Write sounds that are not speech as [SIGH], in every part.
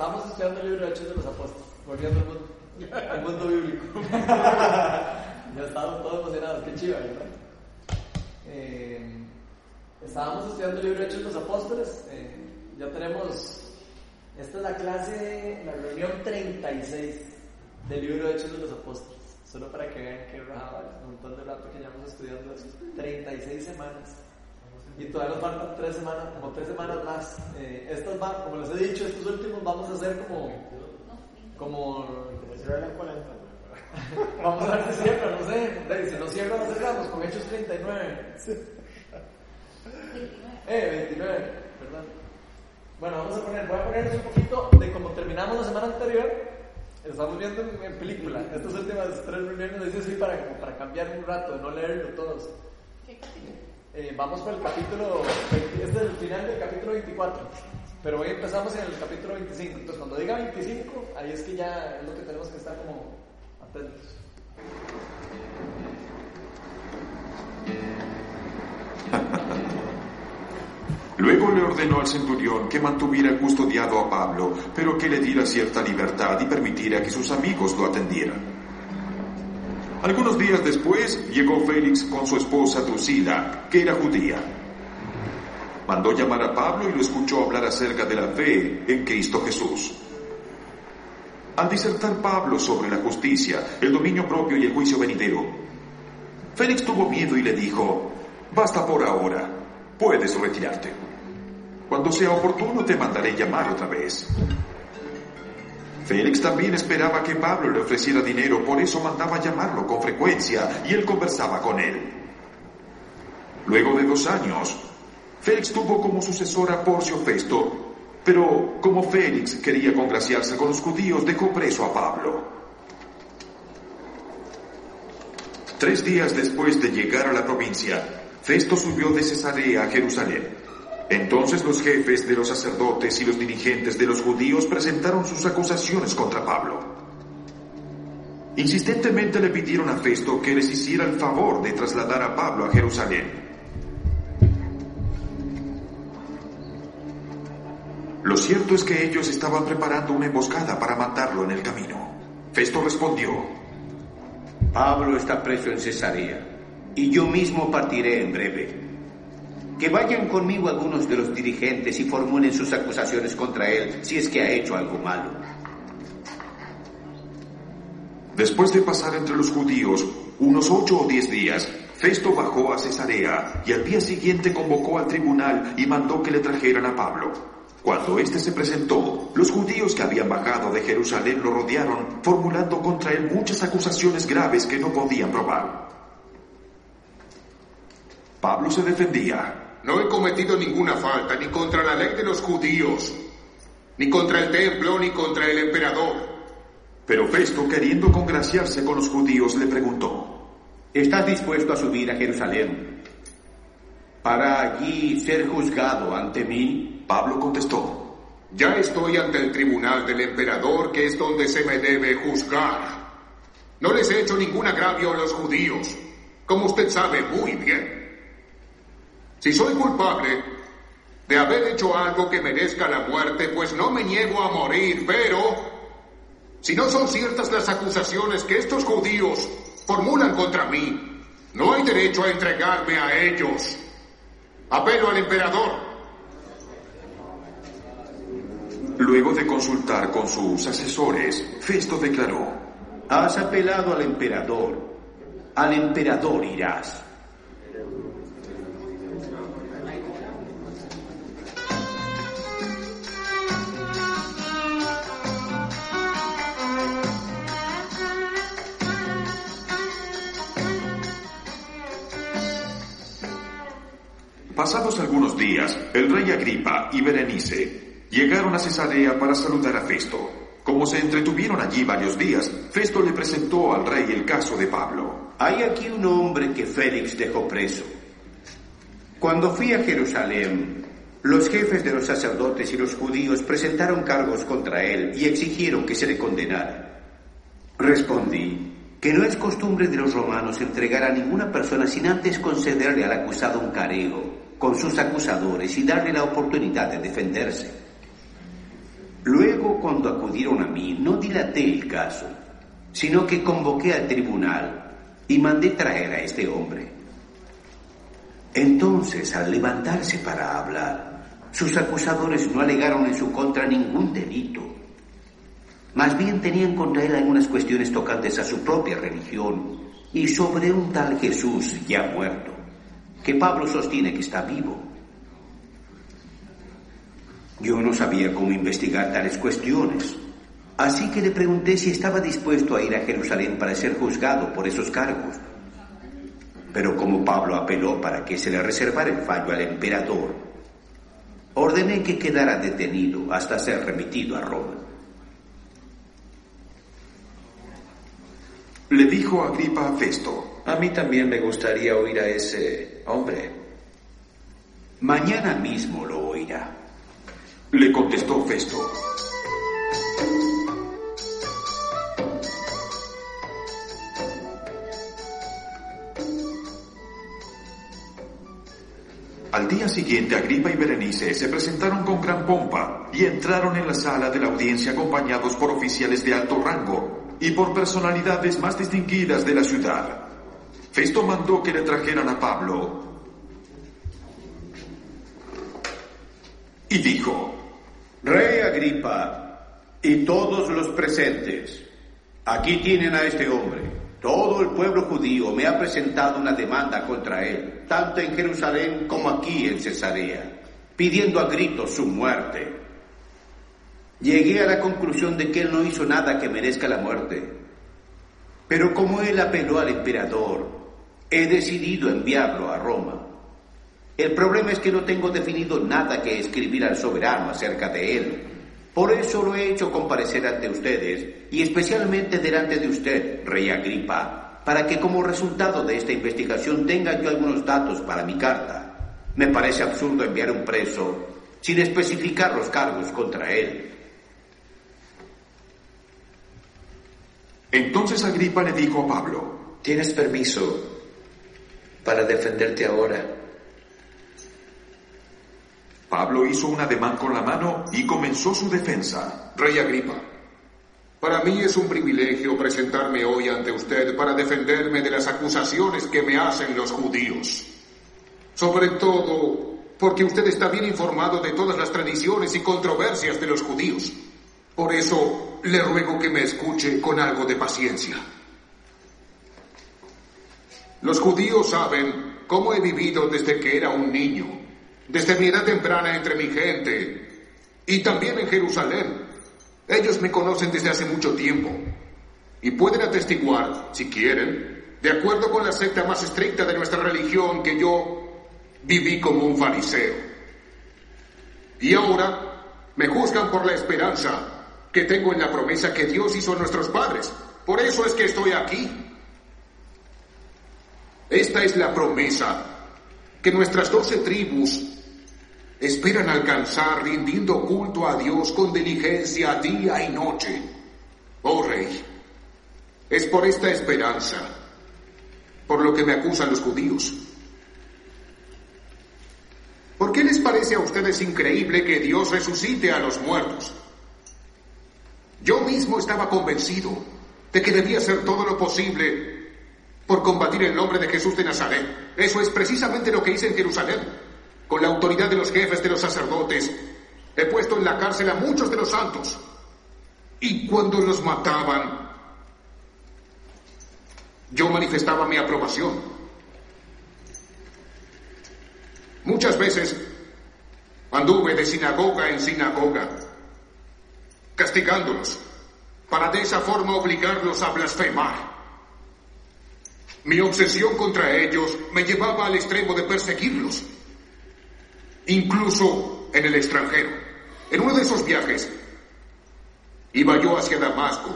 estamos estudiando el libro de Hechos de los Apóstoles, volviendo al mundo, al mundo bíblico. [LAUGHS] ya estábamos todos emocionados, qué chiva, ¿verdad? Eh, estábamos estudiando el libro de Hechos de los Apóstoles, eh, ya tenemos, esta es la clase, la reunión 36 del libro de Hechos de los Apóstoles. Solo para que vean que rajaba un montón de rato que llevamos estudiando esto. 36 semanas. Y todavía nos faltan tres semanas, como tres semanas más. Eh, estas va, como les he dicho, estos últimos vamos a hacer como. Como. [LAUGHS] vamos a ver si cierra, no sé. Si no cierra, no cerramos con Hechos 39. 29. Eh, 29, perdón. Bueno, vamos a poner, voy a ponerles un poquito de cómo terminamos la semana anterior Estamos viendo en, película. Estas últimas tres reuniones dice así para, para cambiar un rato, no leerlo todos. ¿Qué capítulo? Eh, vamos por el capítulo, este es el final del capítulo 24, pero hoy empezamos en el capítulo 25. Entonces, cuando diga 25, ahí es que ya es lo que tenemos que estar como atentos. [LAUGHS] Luego le ordenó al centurión que mantuviera custodiado a Pablo, pero que le diera cierta libertad y permitiera que sus amigos lo atendieran. Algunos días después llegó Félix con su esposa Drusila, que era judía. Mandó llamar a Pablo y lo escuchó hablar acerca de la fe en Cristo Jesús. Al disertar Pablo sobre la justicia, el dominio propio y el juicio venidero, Félix tuvo miedo y le dijo, basta por ahora, puedes retirarte. Cuando sea oportuno te mandaré llamar otra vez. Félix también esperaba que Pablo le ofreciera dinero, por eso mandaba llamarlo con frecuencia y él conversaba con él. Luego de dos años, Félix tuvo como sucesor a Porcio Festo, pero como Félix quería congraciarse con los judíos, dejó preso a Pablo. Tres días después de llegar a la provincia, Festo subió de Cesarea a Jerusalén. Entonces los jefes de los sacerdotes y los dirigentes de los judíos presentaron sus acusaciones contra Pablo. Insistentemente le pidieron a Festo que les hiciera el favor de trasladar a Pablo a Jerusalén. Lo cierto es que ellos estaban preparando una emboscada para matarlo en el camino. Festo respondió, Pablo está preso en Cesarea y yo mismo partiré en breve. Que vayan conmigo algunos de los dirigentes y formulen sus acusaciones contra él si es que ha hecho algo malo. Después de pasar entre los judíos unos ocho o diez días, Festo bajó a Cesarea y al día siguiente convocó al tribunal y mandó que le trajeran a Pablo. Cuando éste se presentó, los judíos que habían bajado de Jerusalén lo rodearon, formulando contra él muchas acusaciones graves que no podían probar. Pablo se defendía. No he cometido ninguna falta ni contra la ley de los judíos, ni contra el templo, ni contra el emperador. Pero Festo, queriendo congraciarse con los judíos, le preguntó, ¿estás dispuesto a subir a Jerusalén para allí ser juzgado ante mí? Pablo contestó, ya estoy ante el tribunal del emperador, que es donde se me debe juzgar. No les he hecho ningún agravio a los judíos, como usted sabe muy bien. Si soy culpable de haber hecho algo que merezca la muerte, pues no me niego a morir, pero si no son ciertas las acusaciones que estos judíos formulan contra mí, no hay derecho a entregarme a ellos. Apelo al emperador. Luego de consultar con sus asesores, Festo declaró, Has apelado al emperador. Al emperador irás. Pasados algunos días, el rey Agripa y Berenice llegaron a Cesarea para saludar a Festo. Como se entretuvieron allí varios días, Festo le presentó al rey el caso de Pablo. Hay aquí un hombre que Félix dejó preso. Cuando fui a Jerusalén, los jefes de los sacerdotes y los judíos presentaron cargos contra él y exigieron que se le condenara. Respondí que no es costumbre de los romanos entregar a ninguna persona sin antes concederle al acusado un careo con sus acusadores y darle la oportunidad de defenderse. Luego, cuando acudieron a mí, no dilaté el caso, sino que convoqué al tribunal y mandé traer a este hombre. Entonces, al levantarse para hablar, sus acusadores no alegaron en su contra ningún delito. Más bien tenían contra él algunas cuestiones tocantes a su propia religión y sobre un tal Jesús ya muerto, que Pablo sostiene que está vivo. Yo no sabía cómo investigar tales cuestiones, así que le pregunté si estaba dispuesto a ir a Jerusalén para ser juzgado por esos cargos. Pero como Pablo apeló para que se le reservara el fallo al emperador, ordené que quedara detenido hasta ser remitido a Roma. Le dijo Agripa a Festo, A mí también me gustaría oír a ese hombre. Mañana mismo lo oirá. le contestó Festo. Al día siguiente, Agripa y Berenice se presentaron con gran pompa y entraron en la sala de la audiencia acompañados por oficiales de alto rango y por personalidades más distinguidas de la ciudad. Festo mandó que le trajeran a Pablo y dijo, Rey Agripa y todos los presentes, aquí tienen a este hombre. Todo el pueblo judío me ha presentado una demanda contra él, tanto en Jerusalén como aquí en Cesarea, pidiendo a gritos su muerte. Llegué a la conclusión de que él no hizo nada que merezca la muerte. Pero como él apeló al emperador, he decidido enviarlo a Roma. El problema es que no tengo definido nada que escribir al soberano acerca de él. Por eso lo he hecho comparecer ante ustedes y especialmente delante de usted, rey Agripa, para que como resultado de esta investigación tenga yo algunos datos para mi carta. Me parece absurdo enviar un preso sin especificar los cargos contra él. entonces Agripa le dijo a Pablo, ¿Tienes permiso para defenderte ahora? Pablo hizo un ademán con la mano y comenzó su defensa. Rey Agripa, para mí es un privilegio presentarme hoy ante usted para defenderme de las acusaciones que me hacen los judíos. Sobre todo porque usted está bien informado de todas las tradiciones y controversias de los judíos. Por eso le ruego que me escuche con algo de paciencia. Los judíos saben cómo he vivido desde que era un niño, desde mi edad temprana entre mi gente y también en Jerusalén. Ellos me conocen desde hace mucho tiempo y pueden atestiguar, si quieren, de acuerdo con la secta más estricta de nuestra religión, que yo viví como un fariseo. Y ahora me juzgan por la esperanza que tengo en la promesa que Dios hizo a nuestros padres. Por eso es que estoy aquí. Esta es la promesa que nuestras doce tribus esperan alcanzar rindiendo culto a Dios con diligencia día y noche. Oh Rey, es por esta esperanza por lo que me acusan los judíos. ¿Por qué les parece a ustedes increíble que Dios resucite a los muertos? Yo mismo estaba convencido de que debía hacer todo lo posible por combatir el nombre de Jesús de Nazaret. Eso es precisamente lo que hice en Jerusalén. Con la autoridad de los jefes de los sacerdotes, he puesto en la cárcel a muchos de los santos. Y cuando los mataban, yo manifestaba mi aprobación. Muchas veces anduve de sinagoga en sinagoga, castigándolos, para de esa forma obligarlos a blasfemar. Mi obsesión contra ellos me llevaba al extremo de perseguirlos, incluso en el extranjero. En uno de esos viajes, iba yo hacia Damasco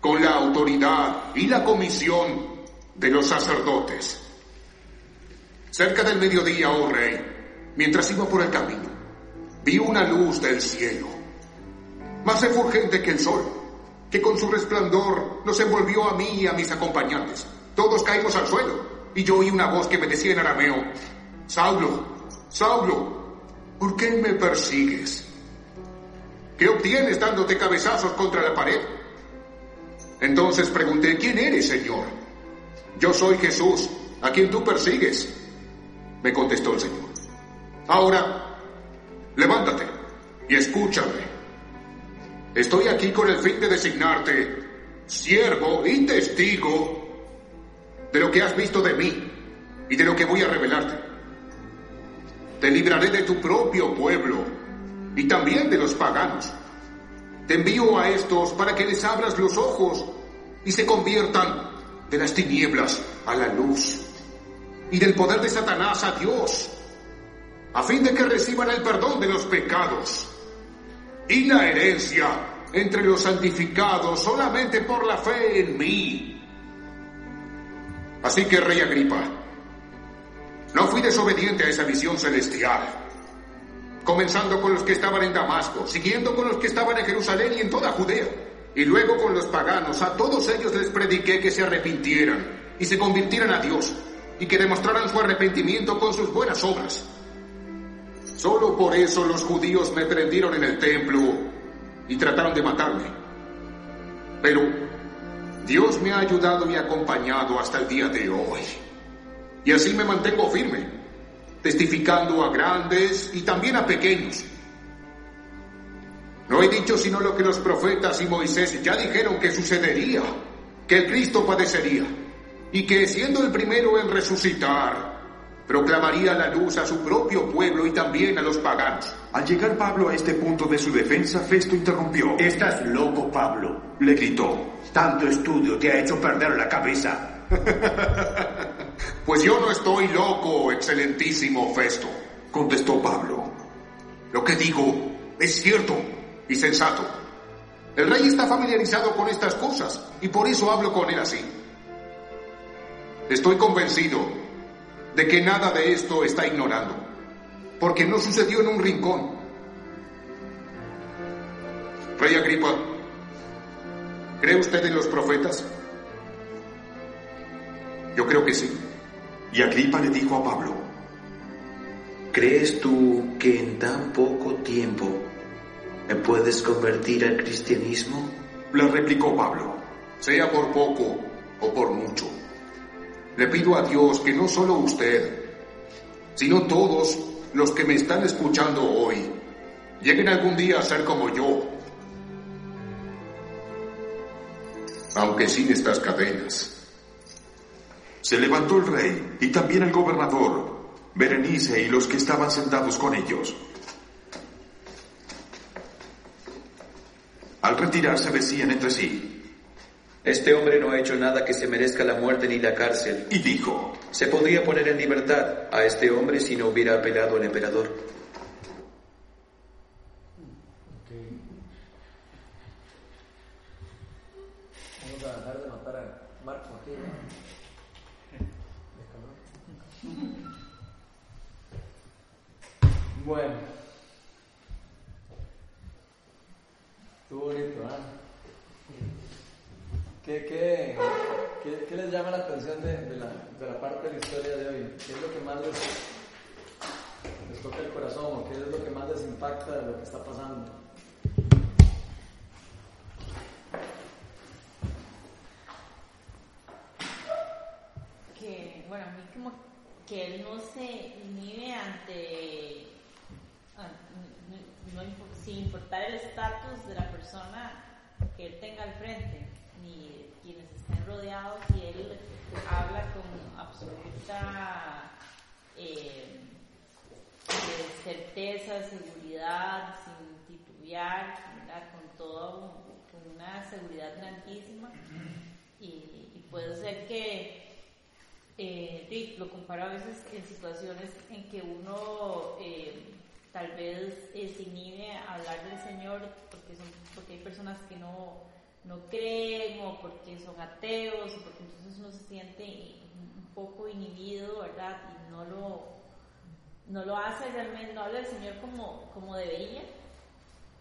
con la autoridad y la comisión de los sacerdotes. Cerca del mediodía, oh rey, mientras iba por el camino, vi una luz del cielo, más refulgente que el sol, que con su resplandor nos envolvió a mí y a mis acompañantes. Todos caímos al suelo y yo oí una voz que me decía en arameo, Saulo, Saulo, ¿por qué me persigues? ¿Qué obtienes dándote cabezazos contra la pared? Entonces pregunté, ¿quién eres, Señor? Yo soy Jesús, a quien tú persigues. Me contestó el Señor. Ahora, levántate y escúchame. Estoy aquí con el fin de designarte siervo y testigo de lo que has visto de mí y de lo que voy a revelarte. Te libraré de tu propio pueblo y también de los paganos. Te envío a estos para que les abras los ojos y se conviertan de las tinieblas a la luz y del poder de Satanás a Dios, a fin de que reciban el perdón de los pecados y la herencia entre los santificados solamente por la fe en mí. Así que, Rey Agripa, no fui desobediente a esa visión celestial comenzando con los que estaban en Damasco, siguiendo con los que estaban en Jerusalén y en toda Judea, y luego con los paganos. A todos ellos les prediqué que se arrepintieran y se convirtieran a Dios, y que demostraran su arrepentimiento con sus buenas obras. Solo por eso los judíos me prendieron en el templo y trataron de matarme. Pero Dios me ha ayudado y acompañado hasta el día de hoy. Y así me mantengo firme testificando a grandes y también a pequeños. No he dicho sino lo que los profetas y Moisés ya dijeron que sucedería, que el Cristo padecería, y que siendo el primero en resucitar, proclamaría la luz a su propio pueblo y también a los paganos. Al llegar Pablo a este punto de su defensa, Festo interrumpió. Estás loco, Pablo. Le gritó. Tanto estudio te ha hecho perder la cabeza. [LAUGHS] Pues yo no estoy loco, excelentísimo Festo, contestó Pablo. Lo que digo es cierto y sensato. El rey está familiarizado con estas cosas y por eso hablo con él así. Estoy convencido de que nada de esto está ignorando, porque no sucedió en un rincón. Rey Agripa, ¿cree usted en los profetas? Yo creo que sí. Y Agripa le dijo a Pablo, ¿crees tú que en tan poco tiempo me puedes convertir al cristianismo? Le replicó Pablo, sea por poco o por mucho. Le pido a Dios que no solo usted, sino todos los que me están escuchando hoy, lleguen algún día a ser como yo, aunque sin estas cadenas. Se levantó el rey y también el gobernador, Berenice y los que estaban sentados con ellos. Al retirarse decían entre sí, este hombre no ha hecho nada que se merezca la muerte ni la cárcel. Y dijo, se podría poner en libertad a este hombre si no hubiera apelado al emperador. Bueno. Estuvo bonito, ¿ah? ¿Qué, qué, qué, les llama la atención de, de, la, de, la, parte de la historia de hoy? ¿Qué es lo que más les, les toca el corazón o qué es lo que más les impacta de lo que está pasando? Que, bueno, a mí como que él no se inhibe ante no, sin importar el estatus de la persona que él tenga al frente, ni quienes estén rodeados, y él habla con absoluta eh, certeza, seguridad, sin titubear, con todo, con una seguridad grandísima. Y, puede ser que eh, lo comparo a veces en situaciones en que uno eh, tal vez eh, se inhibe a hablar del Señor porque, son, porque hay personas que no, no creen o porque son ateos o porque entonces uno se siente un poco inhibido, ¿verdad? Y no lo, no lo hace realmente, no habla del Señor como, como debería,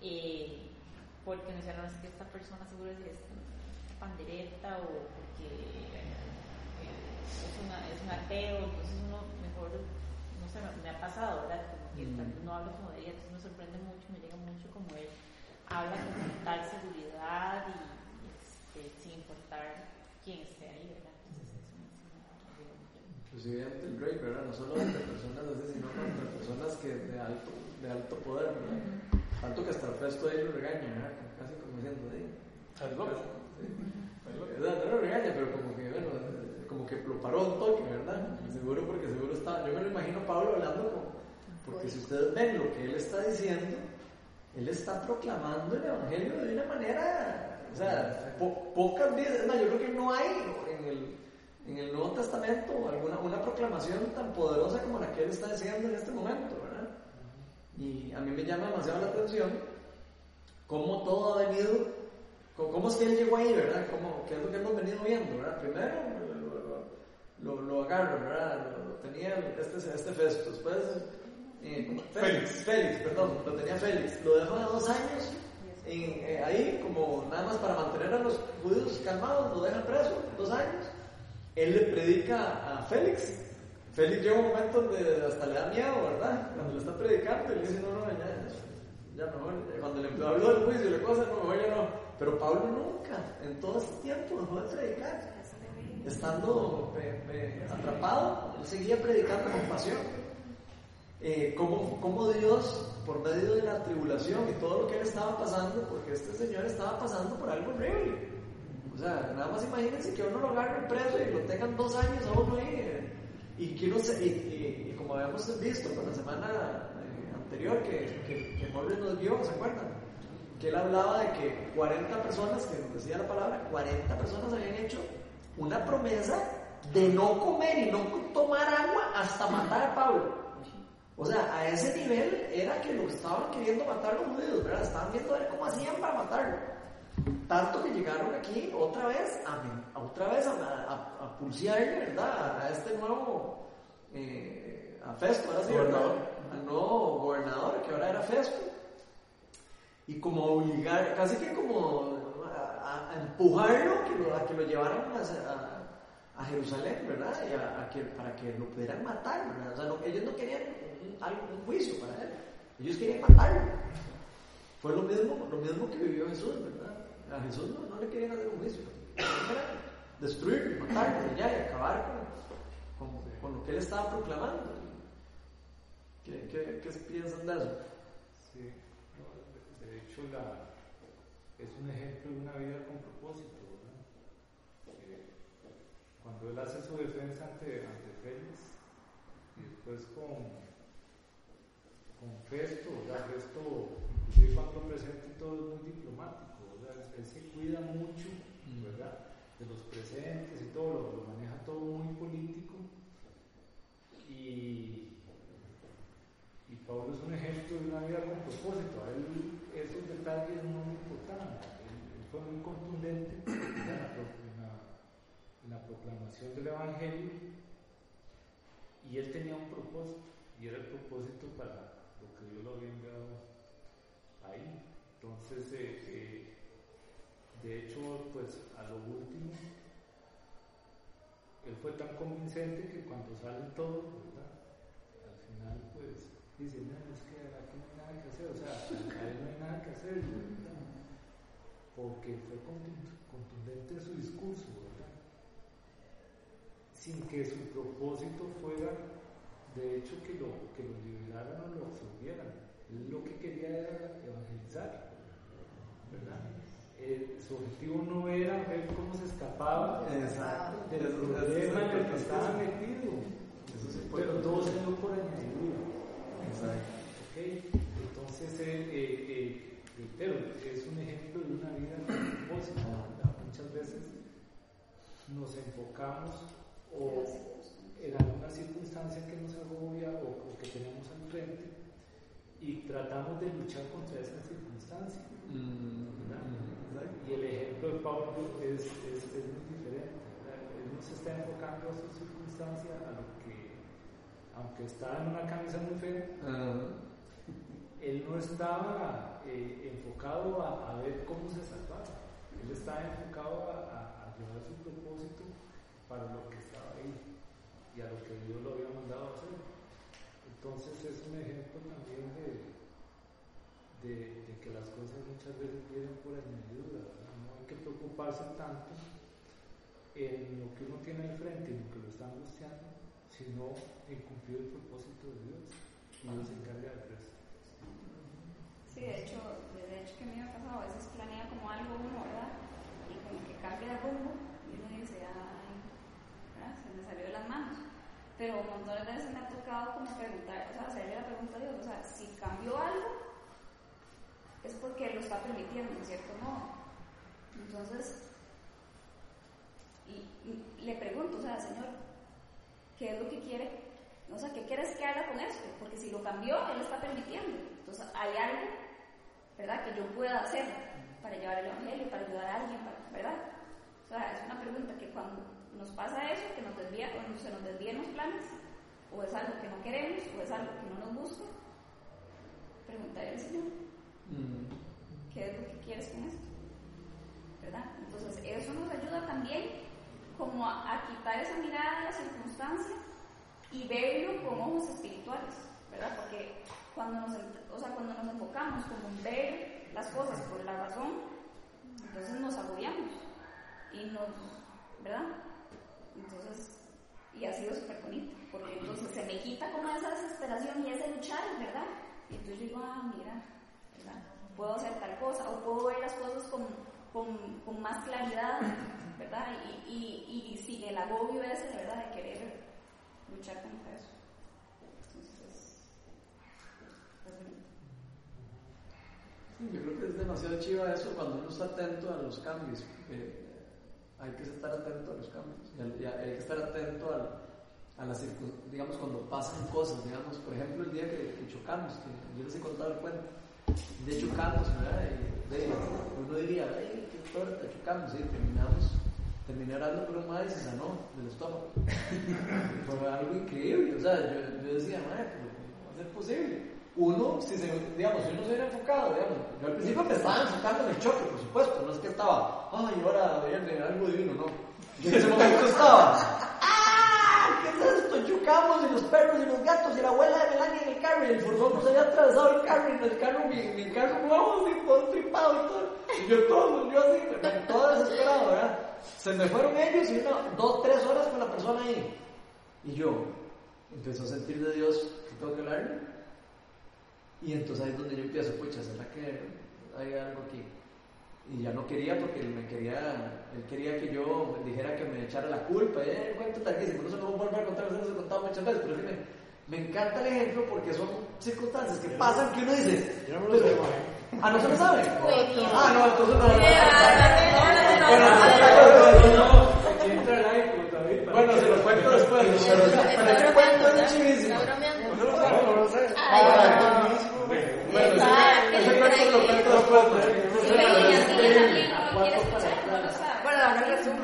eh, porque no sé, no es que esta persona seguro es, pandereta o porque es, una, es un ateo, entonces uno mejor, no sé, me ha pasado, ¿verdad? y no hablo como de ella, entonces me sorprende mucho, me llega mucho como él habla con total seguridad y, este, sin importar quién esté ahí, ¿verdad? Entonces es una Inclusive ante el rey, ¿verdad? No solo entre personas así, sino entre personas que de alto, de alto poder, ¿verdad? Tanto que hasta el resto de ellos lo regaña, ¿verdad? Casi como diciendo, ¿sí? ¿Estás loco? O sea, no lo regaña, pero como que, bueno, como que lo paró un toque, ¿verdad? Seguro porque seguro está, yo me lo imagino Pablo hablando como, porque si ustedes ven lo que él está diciendo, él está proclamando el Evangelio de una manera, o sea, po- pocas veces, no, yo creo que no hay en el, en el Nuevo Testamento alguna una proclamación tan poderosa como la que él está diciendo en este momento, ¿verdad? Y a mí me llama demasiado la atención cómo todo ha venido, cómo es que él llegó ahí, ¿verdad? Cómo, ¿Qué es lo que hemos venido viendo, ¿verdad? Primero lo, lo, agarran, ¿verdad? Lo, lo tenía este, este Festo, después eh, ¿cómo? Félix, Félix, perdón, lo tenía Félix, lo dejó de dos años en, eh, ahí como nada más para mantener a los judíos calmados, lo dejan preso dos años. Él le predica a Félix. Félix llega un momento donde hasta le da miedo, ¿verdad? Cuando le está predicando, y le dice, no, no, ya, ya mejor. Cuando le habló del juicio y le cosa, no, ya no. Pero Pablo nunca, en todo este tiempo, dejó de predicar. Estando eh, eh, atrapado, él seguía predicando con pasión. Eh, cómo, cómo Dios, por medio de la tribulación y todo lo que él estaba pasando, porque este señor estaba pasando por algo horrible. O sea, nada más imagínense que uno lo agarren preso y lo tengan dos años a uno ahí. eh, y que uno se, y, y- y como habíamos visto con la semana anterior que, que, que Morris nos dio, ¿se acuerdan? Que él hablaba de que 40 personas, que nos decía la palabra, 40 personas habían hecho una promesa de no comer y no tomar agua hasta matar a Pablo. O sea, a ese nivel era que lo estaban queriendo matar los judíos, ¿verdad? Estaban viendo a ver cómo hacían para matarlo. Tanto que llegaron aquí otra vez a, a otra vez a, a, a pulsearle, ¿verdad? A este nuevo, eh, a Festo, ahora sí, ¿verdad? Al nuevo gobernador, que ahora era Festo. Y como obligar, casi que como a, empujarlo que lo- a que lo llevaran a, Jerusalén, ¿verdad? Y a, que, para que lo pudieran matar. O sea, ellos no querían un, juicio para él, ellos querían matarlo. Fue lo mismo, lo mismo que vivió Jesús, ¿verdad? A Jesús no, no le querían hacer un juicio, destruirlo, matarlo y y acabar con, con- con lo que él estaba proclamando. ¿Qué, qué, qué piensan de eso? Sí, de hecho la, es un ejemplo de una vida con propósito, ¿verdad? Eh, cuando él hace su defensa ante, ante Félix y después con, con Festo, ¿verdad? Festo, inclusive cuando presenta todo es muy diplomático, ¿verdad? Él se cuida mucho, ¿verdad? De los presentes y todo, lo, lo maneja todo muy político y y Pablo es un ejemplo de una vida con propósito. A él esos detalles no le importaban. Él, fue muy contundente en la proclamación del Evangelio y él tenía un propósito y era el propósito para lo que Dios lo había enviado ahí. Entonces, eh, eh, de hecho, pues a lo último, él fue tan convincente que cuando sale todo, ¿verdad? Al final, pues, dice, no, es que aquí no hay nada que hacer, o sea, [LAUGHS] a él no hay nada que hacer, ¿verdad? Porque fue contun- contundente en su discurso, ¿verdad? Sin que su propósito fuera, de hecho, que lo, que lo liberaran o lo absorbieran. Lo que quería era evangelizar, ¿verdad? Eh, su objetivo no era ver cómo se escapaba Exacto. del problema en el que estaba metido. Pero todo se dio por añadidura. Exacto. ¿ok? Entonces, eh, eh, eh, reitero, es un ejemplo de una vida. ¿verdad? Muchas veces nos enfocamos o en alguna circunstancia que nos agobia o, o que tenemos al frente y tratamos de luchar contra esa circunstancia. ¿verdad? Y el ejemplo de Pablo es, es, es muy diferente. ¿verdad? Él no se está enfocando a su circunstancia, a lo que, aunque estaba en una camisa muy fea, Ah, él no estaba eh, enfocado a, a ver cómo se salvaba. Él estaba enfocado a, a, a llevar su propósito para lo que estaba ahí y a lo que Dios lo había mandado a hacer. Entonces es un ejemplo también de, de, de que las cosas muchas veces vienen por añadidura, no hay que preocuparse tanto en lo que uno tiene al frente, en lo que lo está angustiando, sino en cumplir el propósito de Dios. Y Dios se encarga del resto. Sí, de hecho, de hecho que a mí me ha pasado, a veces planea como algo uno, ¿verdad? Y como que cambia de rumbo y uno dice, ay, ¿verdad? Se me salió de las manos. Pero un montón de veces me ha tocado como preguntar, o sea, hacerle la pregunta a Dios, o sea, si cambió algo, es porque lo está permitiendo, de cierto modo. Entonces, y, y le pregunto, o sea, Señor, ¿qué es lo que quiere? O sea, ¿qué quieres que haga con esto? Porque si lo cambió, Él está permitiendo. Entonces, hay algo, ¿verdad?, que yo pueda hacer para llevar el Evangelio, para ayudar a alguien, para- ¿verdad? O sea, es una pregunta que cuando nos pasa eso, que nos desvía, cuando se nos desvían los planes, o es algo que no queremos, o es algo que no nos gusta, preguntarle al Señor, Mm. ¿qué es lo que quieres con esto? ¿Verdad? Entonces, eso nos ayuda también como a, a quitar esa mirada de la circunstancia y verlo con ojos espirituales, ¿verdad? Porque cuando nos, o sea, cuando nos enfocamos como en ver las cosas por la razón, entonces nos agobiamos y nos, ¿verdad? Entonces, y ha sido súper bonito, porque entonces se me quita como esa desesperación y ese luchar, ¿verdad? Y entonces digo, ah, mira, ¿verdad? Puedo hacer tal cosa, o puedo ver las cosas con, con, con más claridad, ¿verdad? Y, y, y sin el agobio ese, ¿verdad? De querer luchar contra eso. Entonces. Sí, Yo creo que es demasiado chiva eso cuando uno está atento a los cambios. porque hay que estar atento a los cambios. Y hay que estar atento al- a las circun- digamos, cuando pasan cosas. Digamos, por ejemplo, el día que, que chocamos, que yo les he contado el cuento. Un día chocamos, ¿verdad? Y, de- uno diría, ¡ay, qué torta! Chocamos, y terminamos. Terminé orando por un madre y se sanó del estómago. [LAUGHS] Fue algo increíble. O sea, yo, yo decía, madre, ¿cómo ser posible? Uno, si se, digamos, si uno se hubiera enfocado, yo al principio me estaba enfocando en el choque, por supuesto, no es que estaba, ay, ahora viene algo divino, no. Yo en ese momento estaba, ¡ah! ¿Qué es esto? Chocamos y los perros y los gatos y la abuela de Melania carro y el furgón se había atravesado el carro y en el carro, mi, mi carro nuevo, así, todo tripado y todo. Y yo todo, yo así, todo desesperado, ¿verdad? Se me fueron ellos y una, dos, tres horas con la persona ahí. Y yo empezó a sentir de Dios que tengo que hablarle. Y entonces ahí es donde yo empiezo, pucha, ¿será que hay algo aquí? Y ya no quería porque él me quería, él quería que yo dijera que me echara la culpa. Eh, cuento tarquísimo, no se lo voy a volver a contar, se lo he contado muchas veces, pero que me, encanta el ejemplo porque son circunstancias que pasan que uno dice. Yo no me lo sé, Ah, no se lo sabe. Ah, no, entonces no. El para Bueno, se lo cuento después. Pero, ese cuento es chivísimo. No lo sé, no lo Ah. Bueno, Exacto. ese, cuento lo cuento después. Sabe. Bueno, el.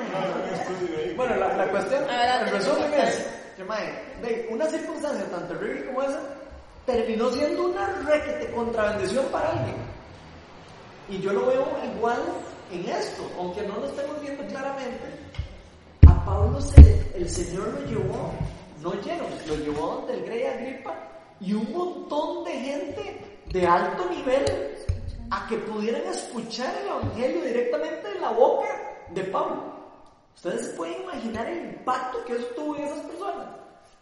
Bueno, la, cuestión, el resumen es que, una circunstancia tan terrible como esa terminó siendo una requete para alguien. Y yo lo veo igual en esto, aunque no lo estemos viendo claramente. A Pablo el Señor lo llevó, no lleno, lo llevó donde el rey Agripa y un montón de gente de alto nivel a que pudieran escuchar el Evangelio directamente de la boca de Pablo. Ustedes pueden imaginar el impacto que eso tuvo en esas personas.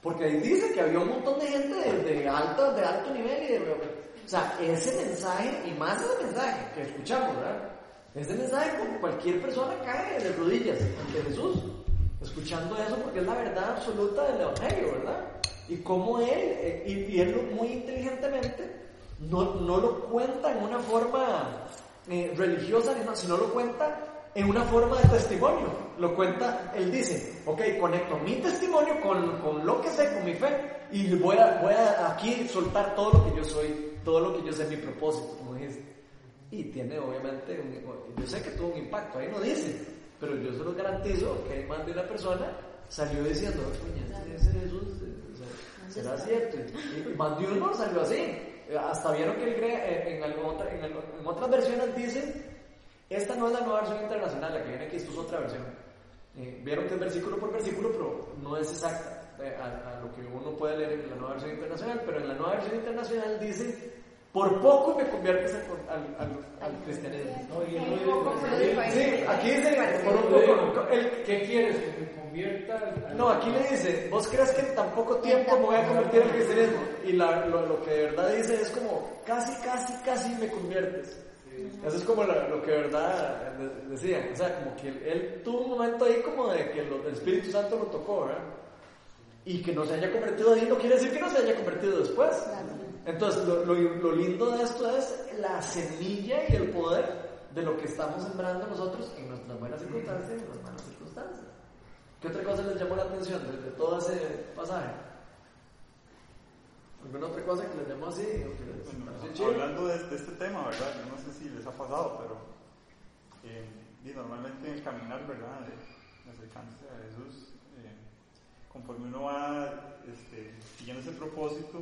Porque ahí dice que había un montón de gente de, de alto, de alto nivel y de... O sea, ese mensaje, y más ese mensaje que escuchamos, ¿verdad? Ese mensaje como cualquier persona cae de rodillas ante Jesús, escuchando eso porque es la verdad absoluta del Evangelio, ¿verdad? Y cómo él, eh, y, él muy inteligentemente, no, no lo cuenta en una forma eh, religiosa, sino lo cuenta en una forma de testimonio. Lo cuenta, él dice, ok, conecto mi testimonio con, con lo que sé, con mi fe, y voy a, voy a aquí soltar todo lo que yo soy, todo lo que yo sé, mi propósito, como dice. Y tiene obviamente, un- yo sé que tuvo un impacto, ahí no dice, pero yo se lo garantizo que hay más de una persona salió diciendo, ese Jesús, eh, será cierto. Y más de uno salió así. Hasta vieron que él cree, eh, en, algo otra- en, en otras versiones dice, esta no es la nueva versión internacional, la que viene aquí, esto es otra versión. Eh, vieron que es versículo por versículo, pero no es exacta eh, a, a lo que uno puede leer en la nueva versión internacional, pero en la nueva versión internacional dice, por poco me conviertes al, al, al, al cristianismo. No, y ahí. Sí, aquí dice, por un poco, el, ¿Qué quieres? ¿Que me convierta al- al- No, aquí le dice, vos crees que en tan poco tiempo me voy a convertir al cristianismo. Y la- lo, lo que de verdad dice es como, casi, casi, casi me conviertes. Eso es como la- lo que verdad de- decía. O sea, como que él, él tuvo un momento ahí como de que lo- el Espíritu Santo lo tocó, ¿verdad? Y que no se haya convertido ahí no quiere decir que no se haya convertido después. Entonces, lo, lo- lo lindo de esto es la semilla y el poder de lo que estamos sembrando nosotros en nuestras buenas circunstancias y en las malas circunstancias. ¿Qué otra cosa les llamó la atención de, de todo ese pasaje? ¿Alguna otra cosa que les llamó así? les Bueno, hablando de, de este tema, ¿verdad? Yo no sé si les ha pasado, pero eh, y normalmente en el caminar, ¿verdad? De, de acercarse a Jesús, eh, conforme uno va este, siguiendo ese propósito,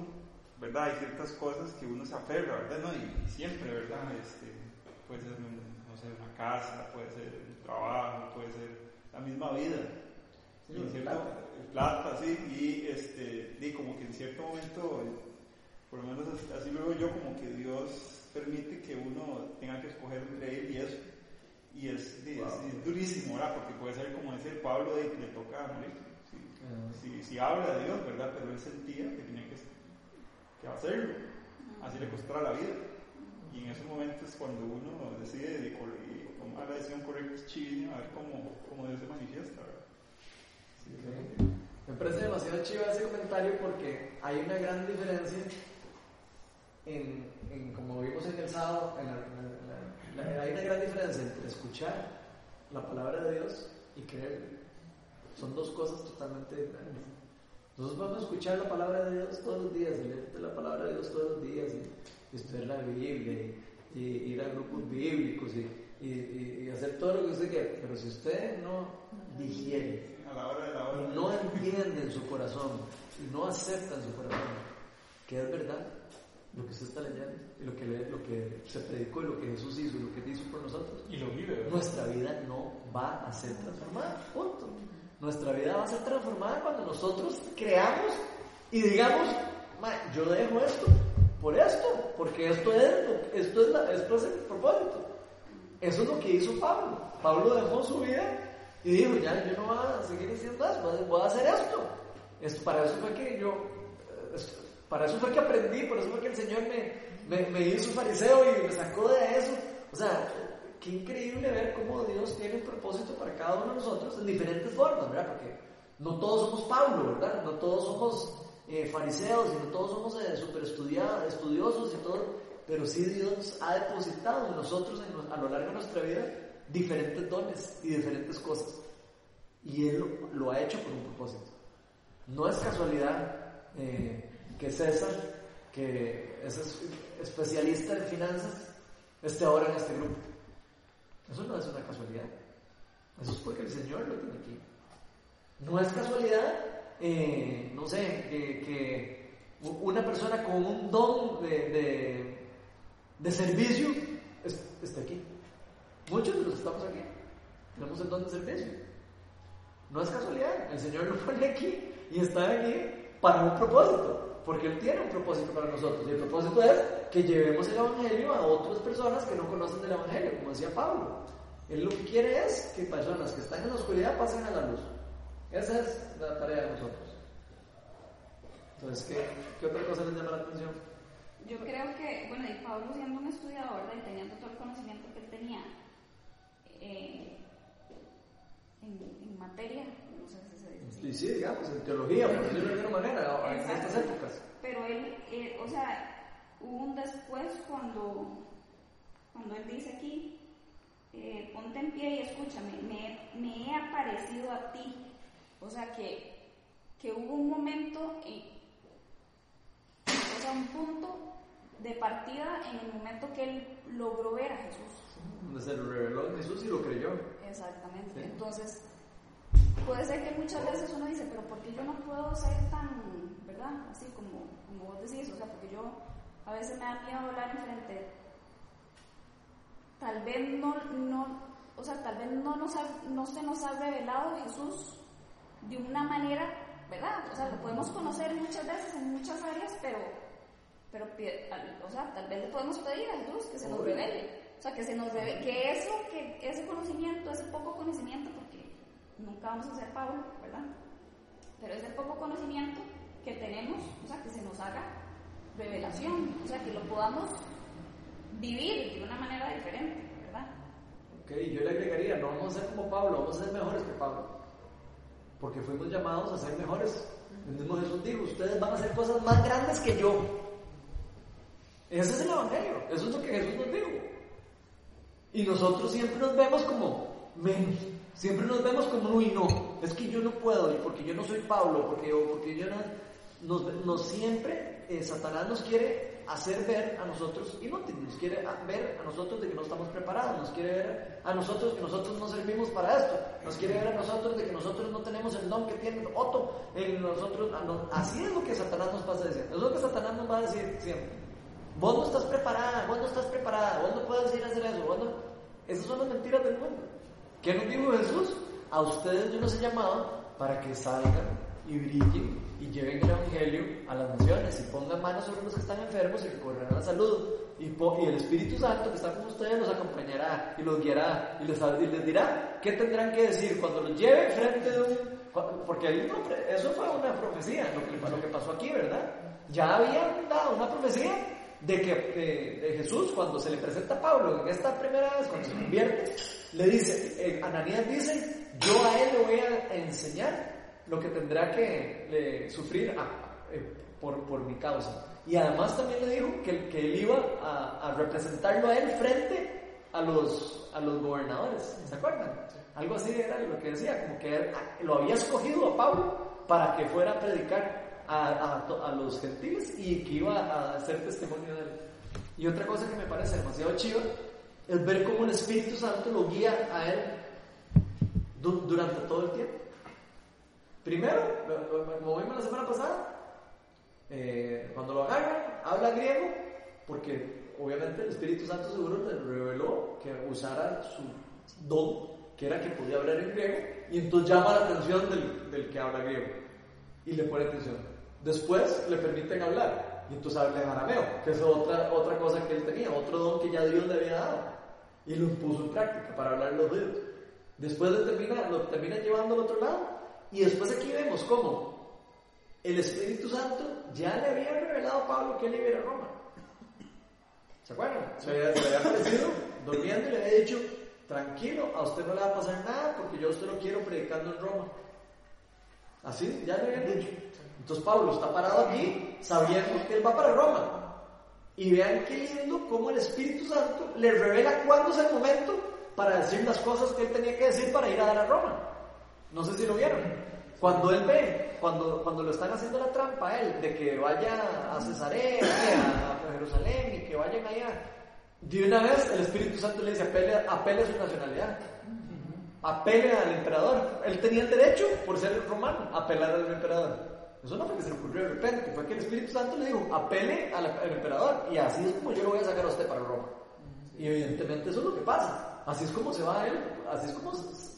¿verdad? Hay ciertas cosas que uno se aferra, ¿verdad? No, y, siempre, ¿verdad? Este, puede ser, no sé, una casa, puede ser un trabajo, puede ser la misma vida. Sí, en cierto- plata. el plata, sí, y este, y como que en cierto momento, eh, por lo menos así, así lo veo yo, como que Dios permite que uno tenga que escoger entre él y eso. Y es, es- Wow. es durísimo, ¿verdad? Porque puede ser como ese Pablo de que le toca morir. Si, Ah. si, si habla de Dios, ¿verdad? Pero él sentía que tenía que, que hacerlo. Así le costara la vida. Y en esos momentos cuando uno decide de tomar la decisión correcta es chivísimo a ver cómo, cómo Dios se manifiesta, ¿verdad? Sí. Me parece demasiado chido ese comentario porque hay una gran diferencia en, en como vimos en el sábado, en la- en la- la- hay una gran diferencia entre escuchar la palabra de Dios y creer. Son dos cosas totalmente diferentes. Nosotros vamos a escuchar la palabra de Dios todos los días, y leer la palabra de Dios todos los días, y, y estudiar la Biblia, y, y ir a grupos bíblicos, y, hacer todo lo que usted quiera. Pero si usted no digiere A la hora de la hora. y no entiende en su corazón y no acepta en su corazón que es verdad lo que usted está leyendo y lo que, le- lo que se predicó y lo que Jesús hizo y lo que hizo por nosotros, Y lo vive, ¿verdad? nuestra vida no va a ser transformada. Punto. Nuestra vida va a ser transformada cuando nosotros creamos y digamos, "Ma, yo dejo esto por esto, porque esto es, lo- esto es, la- esto es el propósito. Eso es lo que hizo Pablo. Pablo dejó su vida y dijo, ya, yo no voy a seguir diciendo eso, voy a- hacer esto. esto para eso fue que yo, eh, para eso fue que aprendí, por eso fue que el Señor me, me, me hizo fariseo y me sacó de eso. O sea, qué increíble ver cómo Dios tiene un propósito para cada uno de nosotros en diferentes formas, ¿verdad? Porque no todos somos Pablo, ¿verdad? No todos somos eh, fariseos y no todos somos eh, super estudiosos y todo, pero sí Dios ha depositado en nosotros en a lo largo de nuestra vida diferentes dones y diferentes cosas. Y Él lo, lo ha hecho por un propósito. No es casualidad eh, que César, que es es- especialista en finanzas, esté ahora en este grupo. Eso no es una casualidad. Eso es porque el Señor lo tiene aquí. No es casualidad, eh, no sé, que, una persona con un don de, de, servicio es- esté aquí. Muchos de los estamos aquí tenemos el don de servicio. No es casualidad, el Señor lo pone aquí y está aquí para un propósito, porque Él tiene un propósito para nosotros. Y el propósito es que llevemos el Evangelio a otras personas que no conocen del Evangelio, como decía Pablo. Él lo que quiere es que personas que están en la oscuridad pasen a la luz. Esa es la tarea de nosotros. Entonces, ¿qué, otra cosa les llama la atención? Yo creo que, bueno, y Pablo siendo un estudiador y teniendo todo el conocimiento que él tenía eh, en materia, Sí, sí, digamos, en teología, por decirlo de alguna manera, en estas épocas. Pero él, eh, o sea, hubo un después cuando, cuando él dice aquí, eh, ponte en pie y escúchame, me, me he aparecido a ti. O sea, que, que hubo un momento, en- o sea, un punto de partida en el momento que él logró ver a Jesús. Donde se lo reveló Jesús y lo creyó. Exactamente. Sí. Entonces, puede ser que muchas veces uno dice, pero ¿por qué yo no puedo ser tan, verdad? Así como, como vos decís, o sea, porque yo a veces me da miedo hablar enfrente. Tal vez no, no, o sea, tal vez no, nos ha- no se nos ha revelado Jesús de una manera, ¿verdad? O sea, lo podemos conocer muchas veces en muchas áreas, pero, pero, o sea, tal vez le podemos pedir a Jesús que se nos revele. O sea, que se nos revele, que eso, que ese conocimiento, ese poco conocimiento, porque nunca vamos a ser Pablo, ¿verdad? Pero ese poco conocimiento que tenemos, o sea, que se nos haga revelación, o sea, que lo podamos vivir de una manera diferente, ¿verdad? Ok, yo le agregaría, no vamos a ser como Pablo, vamos a ser mejores que Pablo. Porque fuimos llamados a ser mejores. El mismo Jesús dijo, ustedes van a hacer cosas más grandes que yo. Ese es el Evangelio, eso es lo que Jesús nos dijo. Y nosotros siempre nos vemos como menos, siempre nos vemos como, uy, no, es que yo no puedo, y porque yo no soy Pablo, porque, porque yo no, nos, siempre, eh, Satanás nos quiere hacer ver a nosotros inútiles, nos quiere ver a nosotros de que no estamos preparados, nos quiere ver a nosotros que nosotros no servimos para esto, nos quiere ver a nosotros de que nosotros no tenemos el don que tiene Otto, en nosotros, así es lo que Satanás nos pasa a decir, es lo que Satanás nos va a decir siempre. Vos no estás preparada, vos no estás preparada, vos no puedes ir a hacer eso, vos no... Esas son las mentiras del mundo. ¿Qué nos dijo Jesús? A ustedes yo los he llamado para que salgan y brillen y lleven el Evangelio a las naciones y pongan manos sobre los que están enfermos y que corran la salud. Y, y, el Espíritu Santo que está con ustedes los acompañará y los guiará y les, y les dirá qué tendrán que decir cuando los lleve frente de un... Porque eso fue una profecía, lo que, lo que pasó aquí, ¿verdad? Ya habían dado una profecía de que de Jesús, cuando se le presenta a Pablo en esta primera vez, cuando se convierte, le dice, eh, Ananías dice, yo a él le voy a enseñar lo que tendrá que sufrir eh, por, por, mi causa. Y además también le dijo que, que él iba a, representarlo a él frente a los, a los gobernadores, ¿se acuerdan? Algo así era lo que decía, como que lo había escogido a Pablo para que fuera a predicar a, los gentiles y que iba a hacer testimonio de él. Y otra cosa que me parece demasiado chiva es ver cómo el Espíritu Santo lo guía a él durante todo el tiempo. Primero, como vimos la semana pasada, eh, cuando lo agarran, habla griego, porque obviamente el Espíritu Santo seguro le reveló que usara su don, que era que podía hablar en griego, y entonces llama la atención del, del que habla griego y le pone atención. Después le permiten hablar y entonces habla en arameo, que es otra, otra cosa que él tenía, otro don que ya Dios le había dado y lo puso en práctica para hablar los dedos. Después lo termina, lo termina llevando al otro lado y después aquí vemos cómo el Espíritu Santo ya le había revelado a Pablo que él iba a Roma. ¿Se acuerdan? Se había, había aparecido durmiendo y le había dicho, tranquilo, a usted no le va a pasar nada porque yo a usted lo quiero predicando en Roma. Así, ya le habían dicho. Entonces Pablo está parado aquí sabiendo que él va para Roma. Y vean qué lindo cómo el Espíritu Santo le revela cuándo es el momento para decir las cosas que él tenía que decir para ir a dar a Roma. No sé si lo vieron. Cuando él ve, cuando, cuando lo están haciendo la trampa a él, de que vaya a Cesarea, a Jerusalén y que vayan allá, de una vez el Espíritu Santo le dice, apele, apele a su nacionalidad apele al emperador. Él tenía el derecho, por ser romano, a apelar al emperador. Eso no fue que se le ocurrió de repente, fue que el Espíritu Santo le dijo, apele al, emperador. Y así es como yo lo voy a sacar a usted para Roma. Y evidentemente eso es lo que pasa. Así es como se va a él, así es como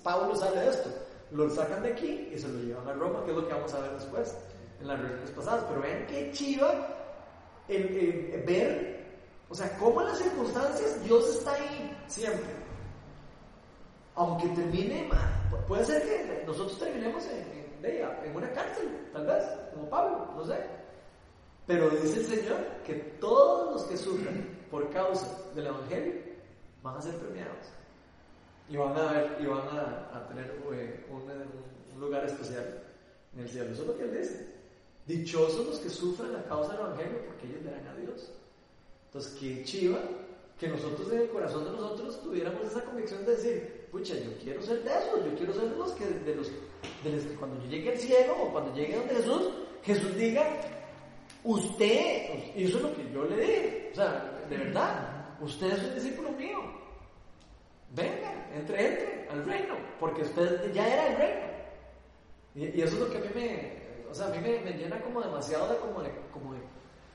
Pablo sale de esto. Lo sacan de aquí y se lo llevan a Roma, que es lo que vamos a ver después, en las reuniones pasadas. Pero vean qué chiva el, ver, o sea, cómo en las circunstancias Dios está ahí siempre. Aunque termine, puede ser que nosotros terminemos en, una cárcel, tal vez, como Pablo, no sé. Pero dice el Señor que todos los que sufren por causa del Evangelio van a ser premiados. Y van a, tener eh, un, lugar especial en el cielo. Eso es lo que Él dice. Dichosos los que sufren a causa del Evangelio porque ellos verán a Dios. Entonces, qué chiva que nosotros en el corazón de nosotros tuviéramos esa convicción de decir, pucha, yo quiero ser de esos, yo quiero ser de los que, de los, de los que cuando yo llegue al cielo o cuando llegue donde Jesús, Jesús diga, usted, y es lo que yo le dije, o sea, de verdad, usted es un discípulo mío, venga, entre, entre al reino, porque usted ya era el reino. Y, eso es lo que a mí me, o sea, a mí me, llena como demasiado de, como de, como de,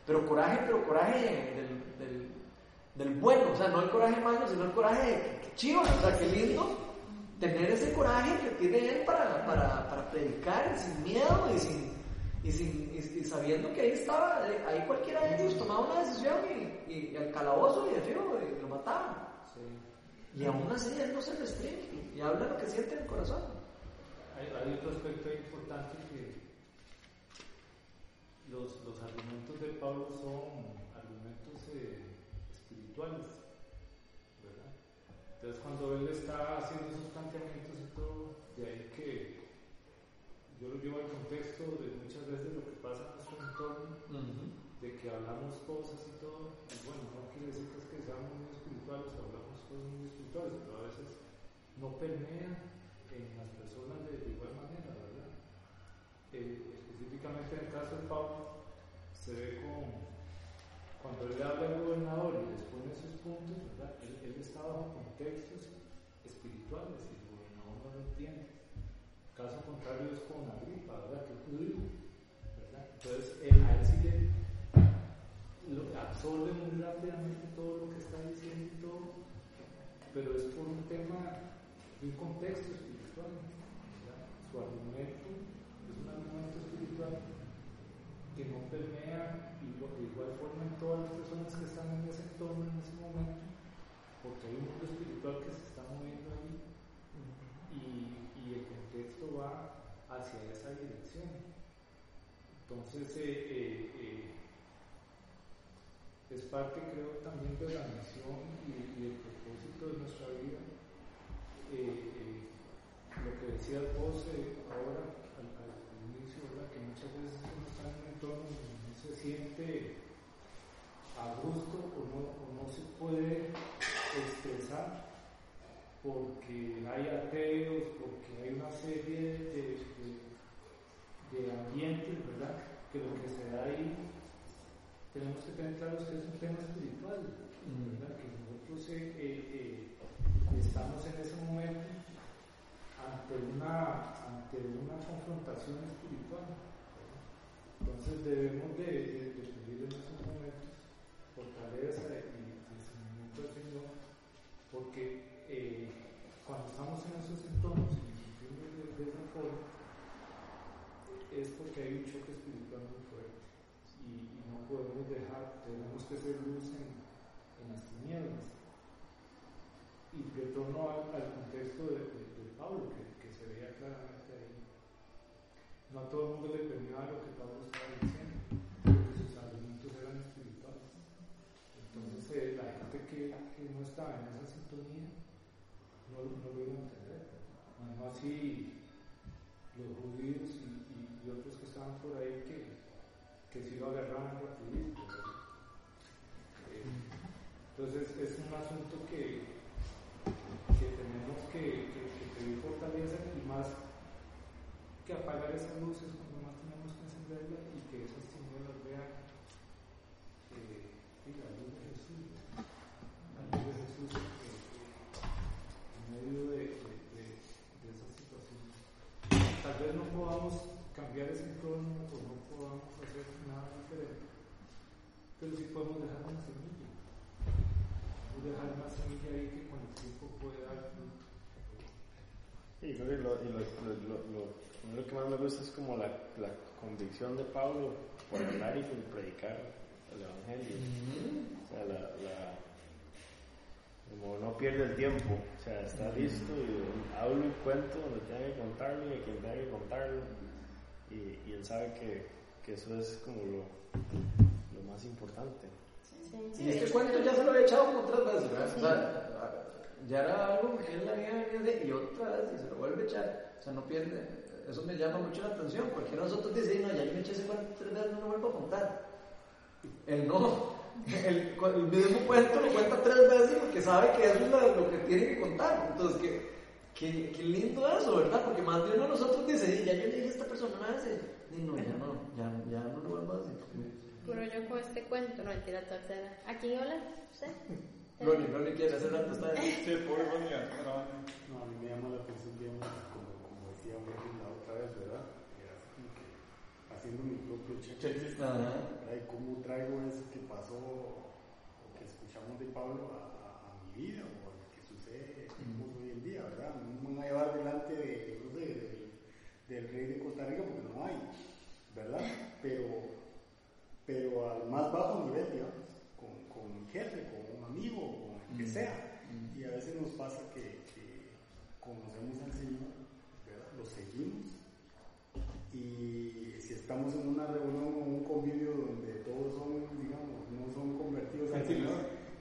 pero coraje, pero coraje del, del del bueno, o sea, no el coraje malo, sino el coraje de chivo, o sea, qué lindo tener ese coraje que tiene él para, para, para predicar sin miedo y sin, Y, sin, y, y sabiendo que ahí estaba, eh, ahí cualquiera de ellos tomaba una decisión y, y, al calabozo y de y lo mataban. Sí. Y aún así él no se restringe y habla lo que siente en el corazón. Hay, hay otro aspecto importante que los, los argumentos de Pablo son argumentos eh, espirituales, ¿verdad? Entonces cuando él está haciendo esos planteamientos y todo, de ahí que yo lo llevo al contexto de muchas veces lo que pasa en nuestro entorno, de que hablamos cosas y todo, y bueno, no quiere decir pues, que seamos muy espirituales, hablamos cosas muy espirituales, pero a veces no permean en las personas de, de igual manera, ¿verdad? Eh, específicamente en el caso de Pablo, se ve con, cuando él habla al gobernador y les pone esos puntos, ¿verdad? Él, está bajo contextos espirituales y el gobernador no lo entiende. Caso contrario es con Agripa, ¿verdad? Que es judío, ¿verdad? Entonces, él, a sí le lo absorbe muy rápidamente todo lo que está diciendo y todo, pero es por un tema de un contexto espiritual. Su argumento es un argumento espiritual que no permea de igual forma en todas las personas que están en ese entorno en ese momento, porque hay un mundo espiritual que se está moviendo ahí y, y el contexto va hacia esa dirección. Entonces, eh, eh, eh, es parte, creo, también de la podamos cambiar ese entorno o no podamos hacer nada diferente, pero sí podemos dejar una semilla. Podemos dejar una semilla ahí que con el tiempo puede dar fruto. Sí, creo que lo, y lo, lo, lo, que más me gusta es como la, la convicción de Pablo por hablar y por predicar el Evangelio. O sea, la, la- como no pierde el tiempo, o sea, está listo y hablo y cuento donde tenga que contarlo y a quien tenga que contarlo. Y, y él sabe que, que eso es como lo, lo más importante. Y este cuento ya se lo había echado como tres veces, ¿verdad? O sea, ya era algo que él había venido y otra vez y se lo vuelve a echar. O sea, no pierde. Eso me llama mucho la atención. Cualquiera de nosotros dice, no, ya yo me eché ese cuento tres veces, no lo vuelvo a contar. Él no. El, el mismo cuento lo cuenta tres veces porque sabe que eso es lo, lo que tiene que contar. Entonces, qué, qué, qué lindo eso, ¿verdad? Porque más de uno de nosotros dice, "Sí, ya yo le dije a esta persona una vez, y no, ya no, ya, ya no lo vuelvo a decir. Puro yo con este cuento, no mentira, tercera. ¿A quién habla? ¿Usted? Ronnie, Ronnie quiere hacer rato está ahí. Sí, pobre Ronnie, [LAUGHS] grabando. No, a mí me llama la atención, digamos, como, como decía Melvin la otra vez, ¿verdad? haciendo mi propio checklist de cómo traigo eso que pasó o que escuchamos de Pablo a, mi vida o a lo que sucede hoy en día, ¿verdad? No me voy a llevar delante de, no sé, del, rey de Costa Rica porque no hay, ¿verdad? Pero, pero al más bajo nivel, digamos, con, con un jefe, con un amigo, con el que sea. Y a veces nos pasa que, que conocemos al Señor, ¿verdad? Lo seguimos y si estamos en una reunión o un convivio donde todos son, digamos, no son convertidos al Señor,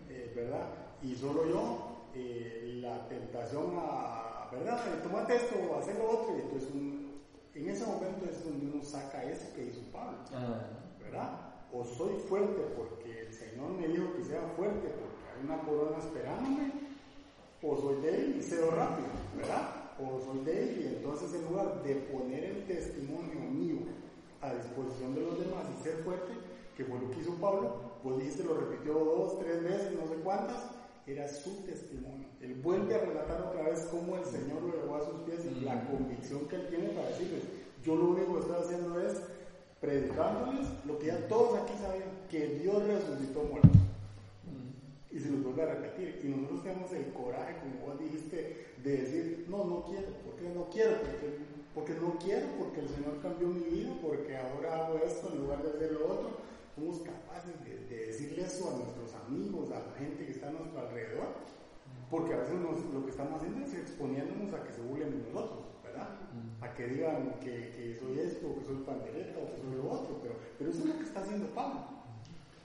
eh, ¿verdad? Y solo yo, eh, la tentación a, ¿verdad? Tomate esto o hacer lo otro, y entonces un- en ese momento es donde uno saca eso que hizo Pablo, Ah, ¿verdad? O soy fuerte porque el Señor me dijo que sea fuerte porque hay una corona esperándome, o soy débil y cedo rápido, ¿verdad? O soy débil y entonces en lugar de poner el testimonio mío a disposición de los demás y ser fuerte, que fue lo que hizo Pablo, vos dijiste, lo repitió dos, tres veces, no sé cuántas, era su testimonio. Él vuelve a relatar otra vez cómo el Señor lo llevó a sus pies y la convicción que él tiene para decirles, yo lo único que estoy haciendo es predicándoles lo que ya todos aquí sabían, que Dios resucitó muertos. Y se nos vuelve a repetir. Y nosotros tenemos el coraje, como vos dijiste, de decir, no, no quiero. ¿Por qué no quiero? Porque, porque no quiero, porque el Señor cambió mi vida, porque ahora hago esto en lugar de hacer lo otro. Somos capaces de, de decirle eso a nuestros amigos, a la gente que está a nuestro alrededor. Porque a veces nos- lo que estamos haciendo es exponiéndonos a que se burlen de nosotros, ¿verdad? A que digan que, que soy esto, o que soy pandereta, o que soy lo otro. Pero, pero eso es lo que está haciendo Pablo.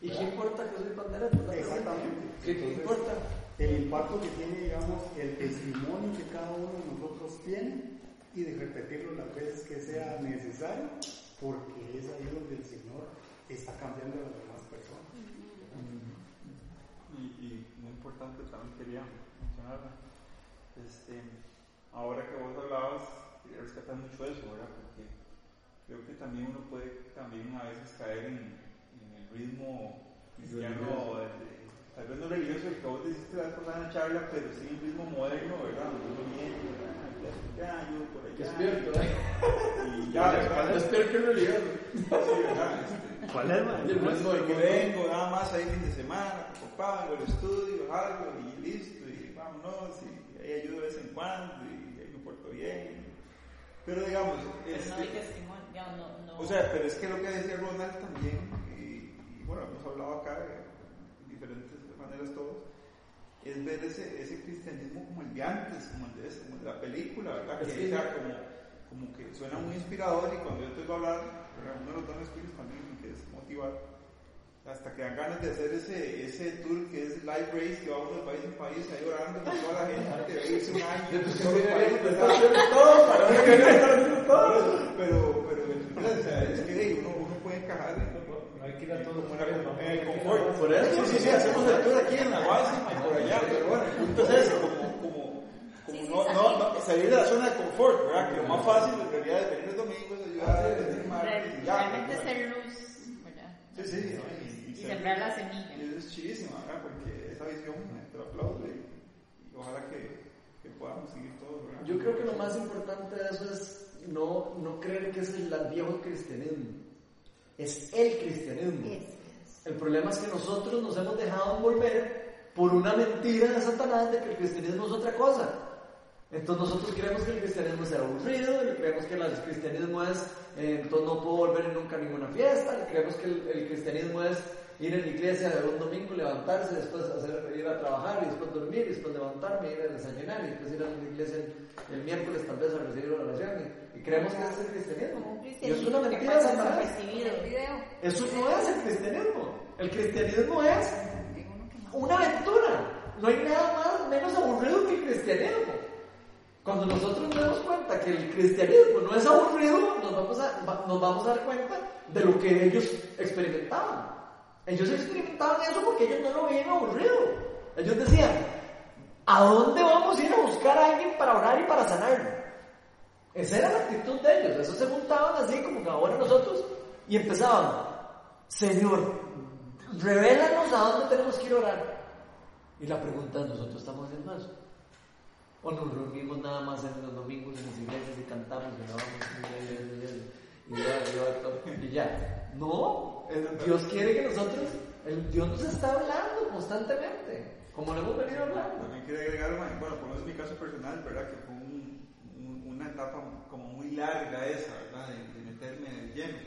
¿Y qué importa que soy pandereta? Exactamente. ¿Qué, Entonces, importa? El impacto que tiene, digamos, el testimonio que cada uno de nosotros tiene y de repetirlo las veces que sea necesario, porque es ahí donde el Señor está cambiando a las demás personas. Y, y muy importante también quería mencionar, este, ahora que vos hablabas, quería rescatar mucho eso, ¿verdad? Porque creo que también uno puede también a veces caer en, ritmo cristiano, de- tal vez no religioso, el que vos dijiste la pasada en la charla, pero sí el ritmo moderno, ¿verdad? Donde uno viene, ¿verdad? Ya, yo por allá. Despierto, ¿eh? Y [LAUGHS] ya, ¿verdad? Despierto realidad. Sí, ¿verdad? Este, ¿Cuál es, man? El ritmo de que vengo nada más ahí fin de semana, papá, vengo al estudio, algo y listo, y vámonos, y ahí ayudo de vez en cuando, y ahí me porto bien. Pero digamos, Pero no hay este, testimonio, digamos, no, no. o sea, pero es que lo que decía Ronald también, bueno, hemos hablado acá de diferentes maneras todos, es ver ese, ese cristianismo como el de antes, como el de, ese- como el de la película, ¿verdad? Que Sí. sea, como, como que suena muy inspirador y cuando yo te voy a hablar, uno de los dones espíritus también, que es motivar, hasta que dan ganas de hacer ese, ese tour que es Live Race, que vamos de país en país, ahí orando con toda la gente, de irse un año, todo para ver que no todo. pero, pero, o sea, es que uno, uno puede encajar hay que ir a todos los en la- lugares, en el confort. Por eso. Sí, sí, sí, hacemos el tour aquí en la Guasima y por allá, pero bueno, el punto es eso, como, como, como Sí, sí, no, no, no, salir de la zona de confort, ¿verdad? Que lo más fácil en realidad es venir los domingos, ayudar, venir martes y ya. realmente ¿verdad? ser luz, ¿verdad? Sí, sí, ¿no? y, Y ser- sembrar la semilla. Y eso es chidísima, ¿verdad? Porque esa visión te la aplaudo y, y ojalá que, que podamos seguir todos, ¿verdad? Yo creo que lo más importante de eso es no, no creer que es el viejo cristianismo. Es el cristianismo. El problema es que nosotros nos hemos dejado envolver por una mentira de Satanás de que el cristianismo es otra cosa. Entonces nosotros creemos que el cristianismo es aburrido, creemos que el cristianismo es, eh, entonces no puedo volver nunca a ninguna fiesta, creemos que el, el cristianismo es ir a la iglesia un domingo, levantarse, después hacer, ir a trabajar, y después dormir, y después levantarme, ir a desayunar, y después ir a la iglesia el, el miércoles tal vez a recibir una oración. Creemos que es el cristianismo. Y es una mentira de Satanás. Eso no es el cristianismo. El cristianismo es una aventura. No hay nada más menos aburrido que el cristianismo. Cuando nosotros nos damos cuenta que el cristianismo no es aburrido, nos vamos a, nos vamos a dar cuenta de lo que ellos experimentaban. Ellos experimentaban eso porque ellos no lo veían aburrido. Ellos decían, ¿a dónde vamos a ir a buscar a alguien para orar y para sanar? Esa era la actitud de ellos. Eso se juntaban así como que ahora nosotros y empezaban, Señor, revélanos a dónde tenemos que ir a orar. Y la pregunta es, ¿nosotros estamos haciendo eso? ¿O nos reunimos nada más en los domingos en las iglesias y cantamos y y, ya? No, Dios quiere que nosotros, Dios nos está hablando constantemente, como lo hemos venido hablando. También quería agregar, bueno, por lo mi caso personal, ¿verdad? Una etapa como muy larga esa, ¿verdad? De, de meterme de lleno,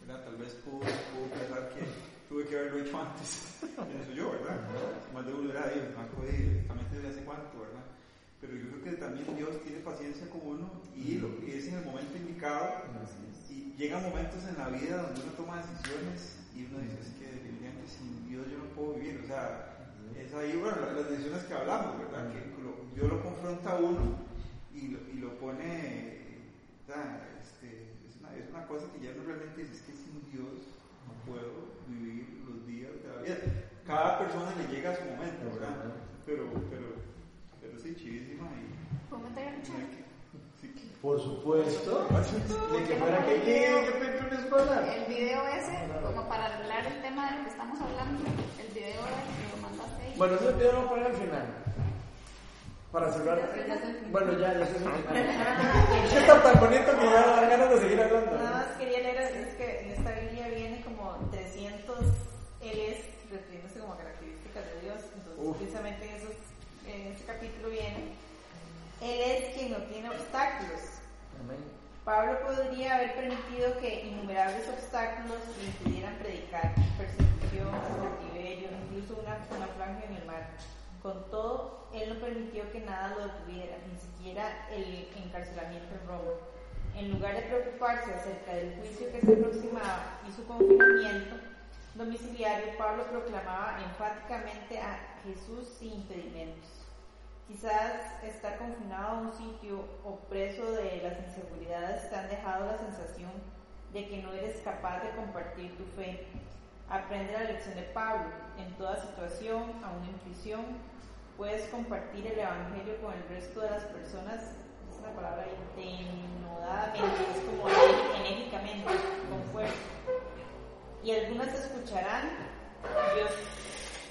¿verdad? Tal vez pudo pensar que tuve que haberlo hecho antes, [LAUGHS] pienso yo, ¿verdad? Más de uno era Dios, Marco, exactamente desde hace cuánto, ¿verdad? Pero yo creo que también Dios tiene paciencia con uno y lo que es en el momento indicado. Y llegan momentos en la vida donde uno toma decisiones y uno dice, es que definitivamente sin Dios yo no puedo vivir. O sea, es ahí, bueno, las decisiones que hablamos, ¿verdad? Que lo, Dios lo confronta a uno y lo, y lo pone, o sea, este, es, una, es una cosa que ya no realmente es que sin Dios no puedo vivir los días de la vida. Cada persona le llega a su momento, ¿verdad? Pero, pero, pero sí, chivísima y... ¿Puedo meter el chat? Por supuesto. De que fuera que. El video ese, como para arreglar el tema de lo que estamos hablando, el video que lo mandaste ahí. Bueno, ese video lo voy a poner al final. Para cerrar. Bueno, ya, ya se Es está tan bonito que ya dan ganas de seguir hablando. Nada más quería leer, es que en esta Biblia viene como 300 L's refiriéndose como a características de Dios. Entonces, Uf. precisamente en, esos, en este capítulo viene, Él es quien no tiene obstáculos. Amén. Pablo podría haber permitido que innumerables obstáculos le impidieran predicar, persecución, cautiverio, incluso una, un naufragio en el mar. Con todo, él no permitió que nada lo detuviera, ni siquiera el encarcelamiento en Roma. En lugar de preocuparse acerca del juicio que se aproximaba y su confinamiento domiciliario, Pablo proclamaba enfáticamente a Jesús sin impedimentos. Quizás estar confinado a un sitio o preso de las inseguridades te han dejado la sensación de que no eres capaz de compartir tu fe. Aprende la lección de Pablo. En toda situación, aún en prisión, puedes compartir el Evangelio con el resto de las personas. Es una palabra ahí, denodadamente, es como enérgicamente, con fuerza. Y algunas escucharán, Dios,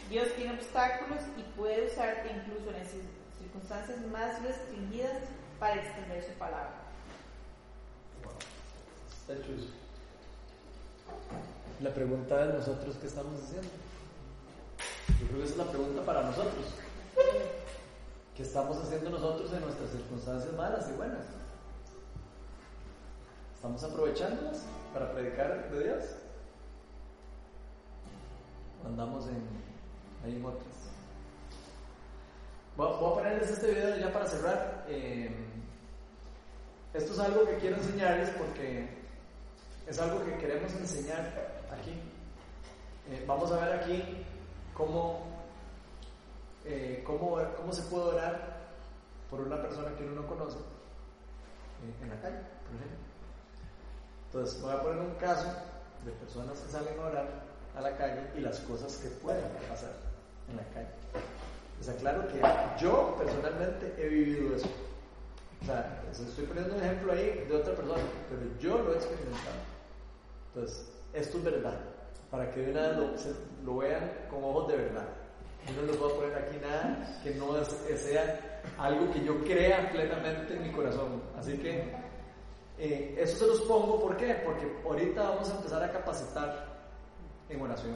Dios tiene obstáculos y puede usarte incluso en esas circunstancias más restringidas para extender su palabra. La pregunta es nosotros qué estamos haciendo. Yo creo que esa es la pregunta para nosotros. ¿Qué estamos haciendo nosotros en nuestras circunstancias malas y buenas? ¿Estamos aprovechándolas para predicar de Dios? ¿O andamos en, ahí en otras? Voy, a ponerles este video ya para cerrar. Eh, esto es algo que quiero enseñarles porque es algo que queremos enseñar aquí. Eh, vamos a ver aquí cómo, eh, cómo, cómo se puede orar por una persona que uno no conoce eh, en la calle, por ejemplo. Entonces, voy a poner un caso de personas que salen a orar a la calle y las cosas que pueden pasar en la calle. Les aclaro que yo personalmente he vivido eso. O sea, estoy poniendo un ejemplo ahí de otra persona, pero yo lo he experimentado. Entonces, esto es verdad, para que de una vez lo vean con ojos de verdad. Yo no voy a poner aquí nada que no sea algo que yo crea plenamente en mi corazón. Así que eh, eso se los pongo, ¿por qué? Porque ahorita vamos a empezar a capacitar en oración.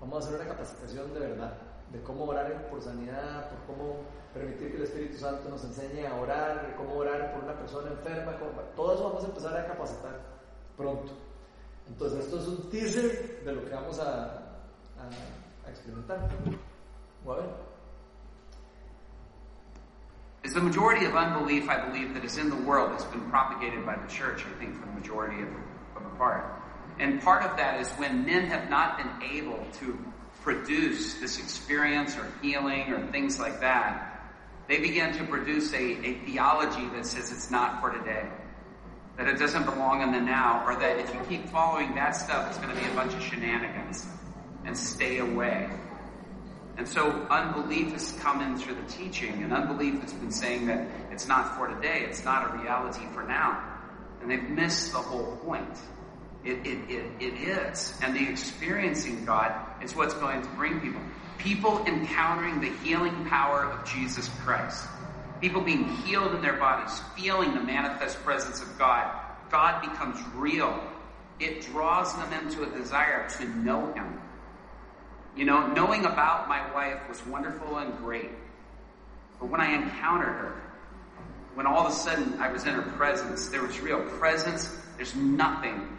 Vamos a hacer una capacitación de verdad, de cómo orar por sanidad, por cómo permitir que el Espíritu Santo nos enseñe a orar, de cómo orar por una persona enferma, cómo- todo eso vamos a empezar a capacitar pronto. Entonces esto es un teaser de lo que vamos a experimentar. Ver. Is the majority of unbelief, I believe, that is in the world has been propagated by the church, I think, for the majority of, of the part. And part of that is when men have not been able to produce this experience or healing or things like that, they begin to produce a, a theology that says it's not for today. That it doesn't belong in the now, or that if you keep following that stuff, it's going to be a bunch of shenanigans. And stay away. And so unbelief has come in through the teaching, and unbelief has been saying that it's not for today, it's not a reality for now. And they've missed the whole point. It, it, it, it is. And the experiencing God is what's going to bring people. People encountering the healing power of Jesus Christ. People being healed in their bodies, feeling the manifest presence of God. God becomes real. It draws them into a desire to know Him. You know, knowing about my wife was wonderful and great. But when I encountered her, when all of a sudden I was in her presence, there was real presence. There's nothing,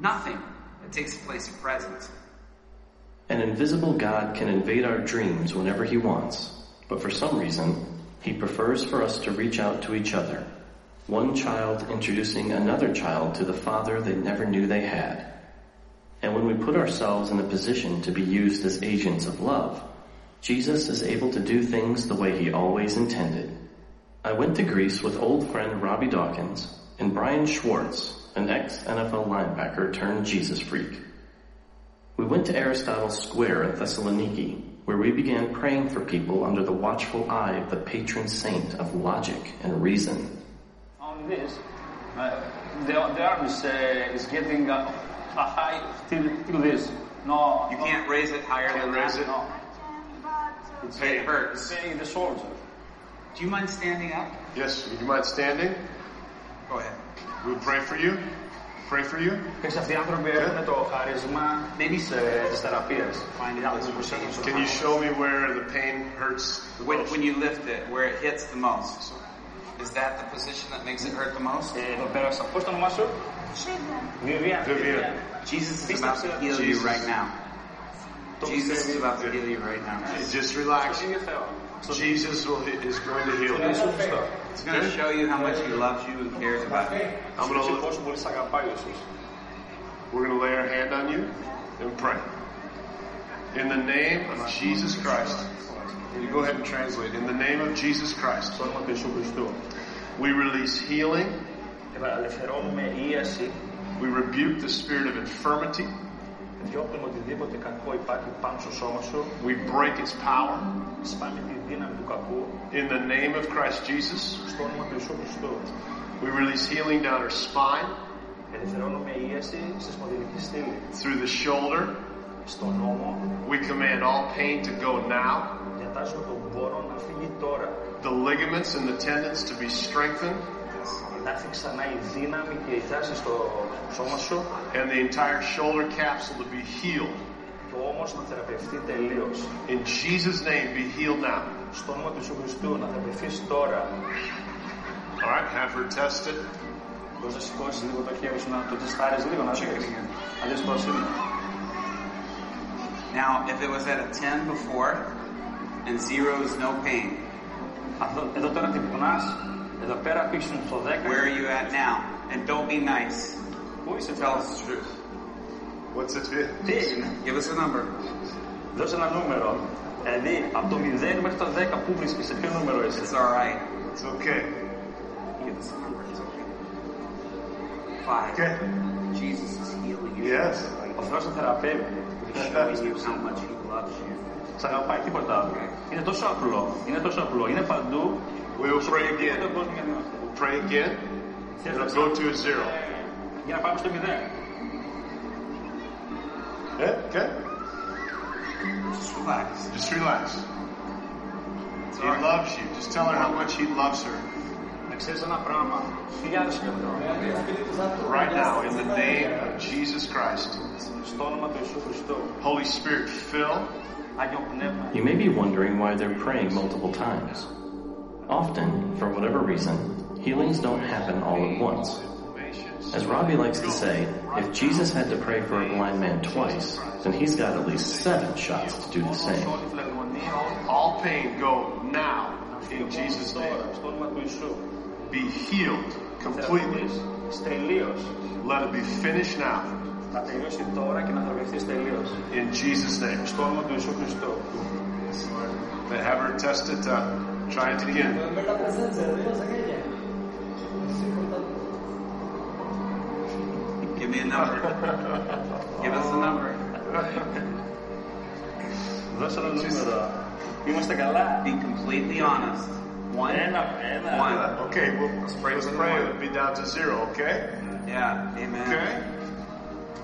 nothing that takes the place of presence. An invisible God can invade our dreams whenever he wants, but for some reason, he prefers for us to reach out to each other. One child introducing another child to the father they never knew they had. And when we put ourselves in a position to be used as agents of love, Jesus is able to do things the way he always intended. I went to Greece with old friend Robbie Dawkins and Brian Schwartz, an ex-NFL linebacker turned Jesus freak. We went to Aristotle Square in Thessaloniki, where we began praying for people under the watchful eye of the patron saint of logic and reason. On this, uh, the, the uh, is getting uh, a high till, till this. No, You can't raise it higher than raise that? it. No. It's, it hurts. It's paining the shoulder. Do you mind standing up? Yes, would you mind standing? Go ahead. We'll pray for you. Pray for you. Και σε αυτοί οι άνθρωποι έχουν το χάρισμα σε- της θεραπείας. Can you show me where the pain hurts the When, most? when you lift it, where it hits the most, Is that the position that makes it hurt the most? Eh, Jesus is about to heal you right now. Jesus is about to heal you right now. Just relax. Jesus will, is going to heal you. It's going to show you how much He loves you and cares about you. I'm going to. We're going to lay our hand on you and pray. In the name of Jesus Christ. You go ahead and translate. In the name of Jesus Christ, we release healing. We rebuke the spirit of infirmity. We break its power. In the name of Christ Jesus. We release healing down our spine. Through the shoulder Στον νόμο. We command all pain to go now. Διατάζουμε τον πόρο να φύγει τώρα. The ligaments and the tendons to be strengthened. Να έρθει ξανά η δύναμη και η τάση στο σώμα σου. And the entire shoulder capsule to be healed. Και ο ώμος να θεραπευτεί τελείως. In Jesus' name, be healed now. Στο όνομα του Ιησού Χριστού να θεραπευτείς τώρα. All right, have her tested. Μπορείς να σηκώσεις λίγο το χέρι σου, να το τεστάρεις λίγο, να δεις. Να δεις πώς είναι. Now, if it was at a 10 before and zero is no pain, Αυτό, εδώ τώρα την πονάς, εδώ πέρα πήξουν στο 10. where are you at now? And don't be nice. Πού είσαι Tell τώρα. us the truth. What's it feel? Τι έγινε. Give us a number. Δώσε ένα νούμερο. Δηλαδή, από το 0 μέχρι το 10, πού βρίσκεσαι, σε ποιο νούμερο είσαι. It's alright. It's okay. Give us a number. It's okay. Five. Okay. Jesus is healing you. Yes. Ο Θεός σε θεραπεύει. He's showing you how much he loves you. Σ' αγαπάει τίποτα άλλο. Είναι τόσο απλό. Είναι τόσο απλό. Είναι παντού. We will pray Τίποτα again. τον κόσμο για να είμαστε. We'll pray again. It'll go to a zero. Για να πάμε στο 0. Yeah, okay. Just relax. Just relax. He loves you. Just tell her how much he loves her. Να ξέρεις ένα πράγμα. Χιλιάδες και αυτό. Right now, in the name of Jesus Christ. Στο όνομα του Ιησού Χριστού. Holy Spirit, fill. Άγιο Πνεύμα. You may be wondering why they're praying multiple times. Often, for whatever reason, healings don't happen all at once. As Robbie likes to say, if Jesus had to pray for a blind man twice, then he's got at least seven shots to do the same. Όλη η φλεγμονία, All pain go now in Jesus' τώρα, name. στο όνομα του Ιησού. Be healed completely. Θεραπευτείς τελείως. Let it be finished now Να τελειώσει τώρα και να θεραπευτείς τελείως. in Jesus' name. Στο όνομα του Ιησού Χριστού. They have her tested. Uh, try it again. Pueden ver la presencia de Dios en ella. Es importante. Give me a number. Give us a number. Δώσε ένα νούμερο. Είμαστε καλά. Be completely honest. One? Amen. One. Okay, we'll, let's pray. Let's pray. It'll be down to zero, okay? Yeah, amen. Okay?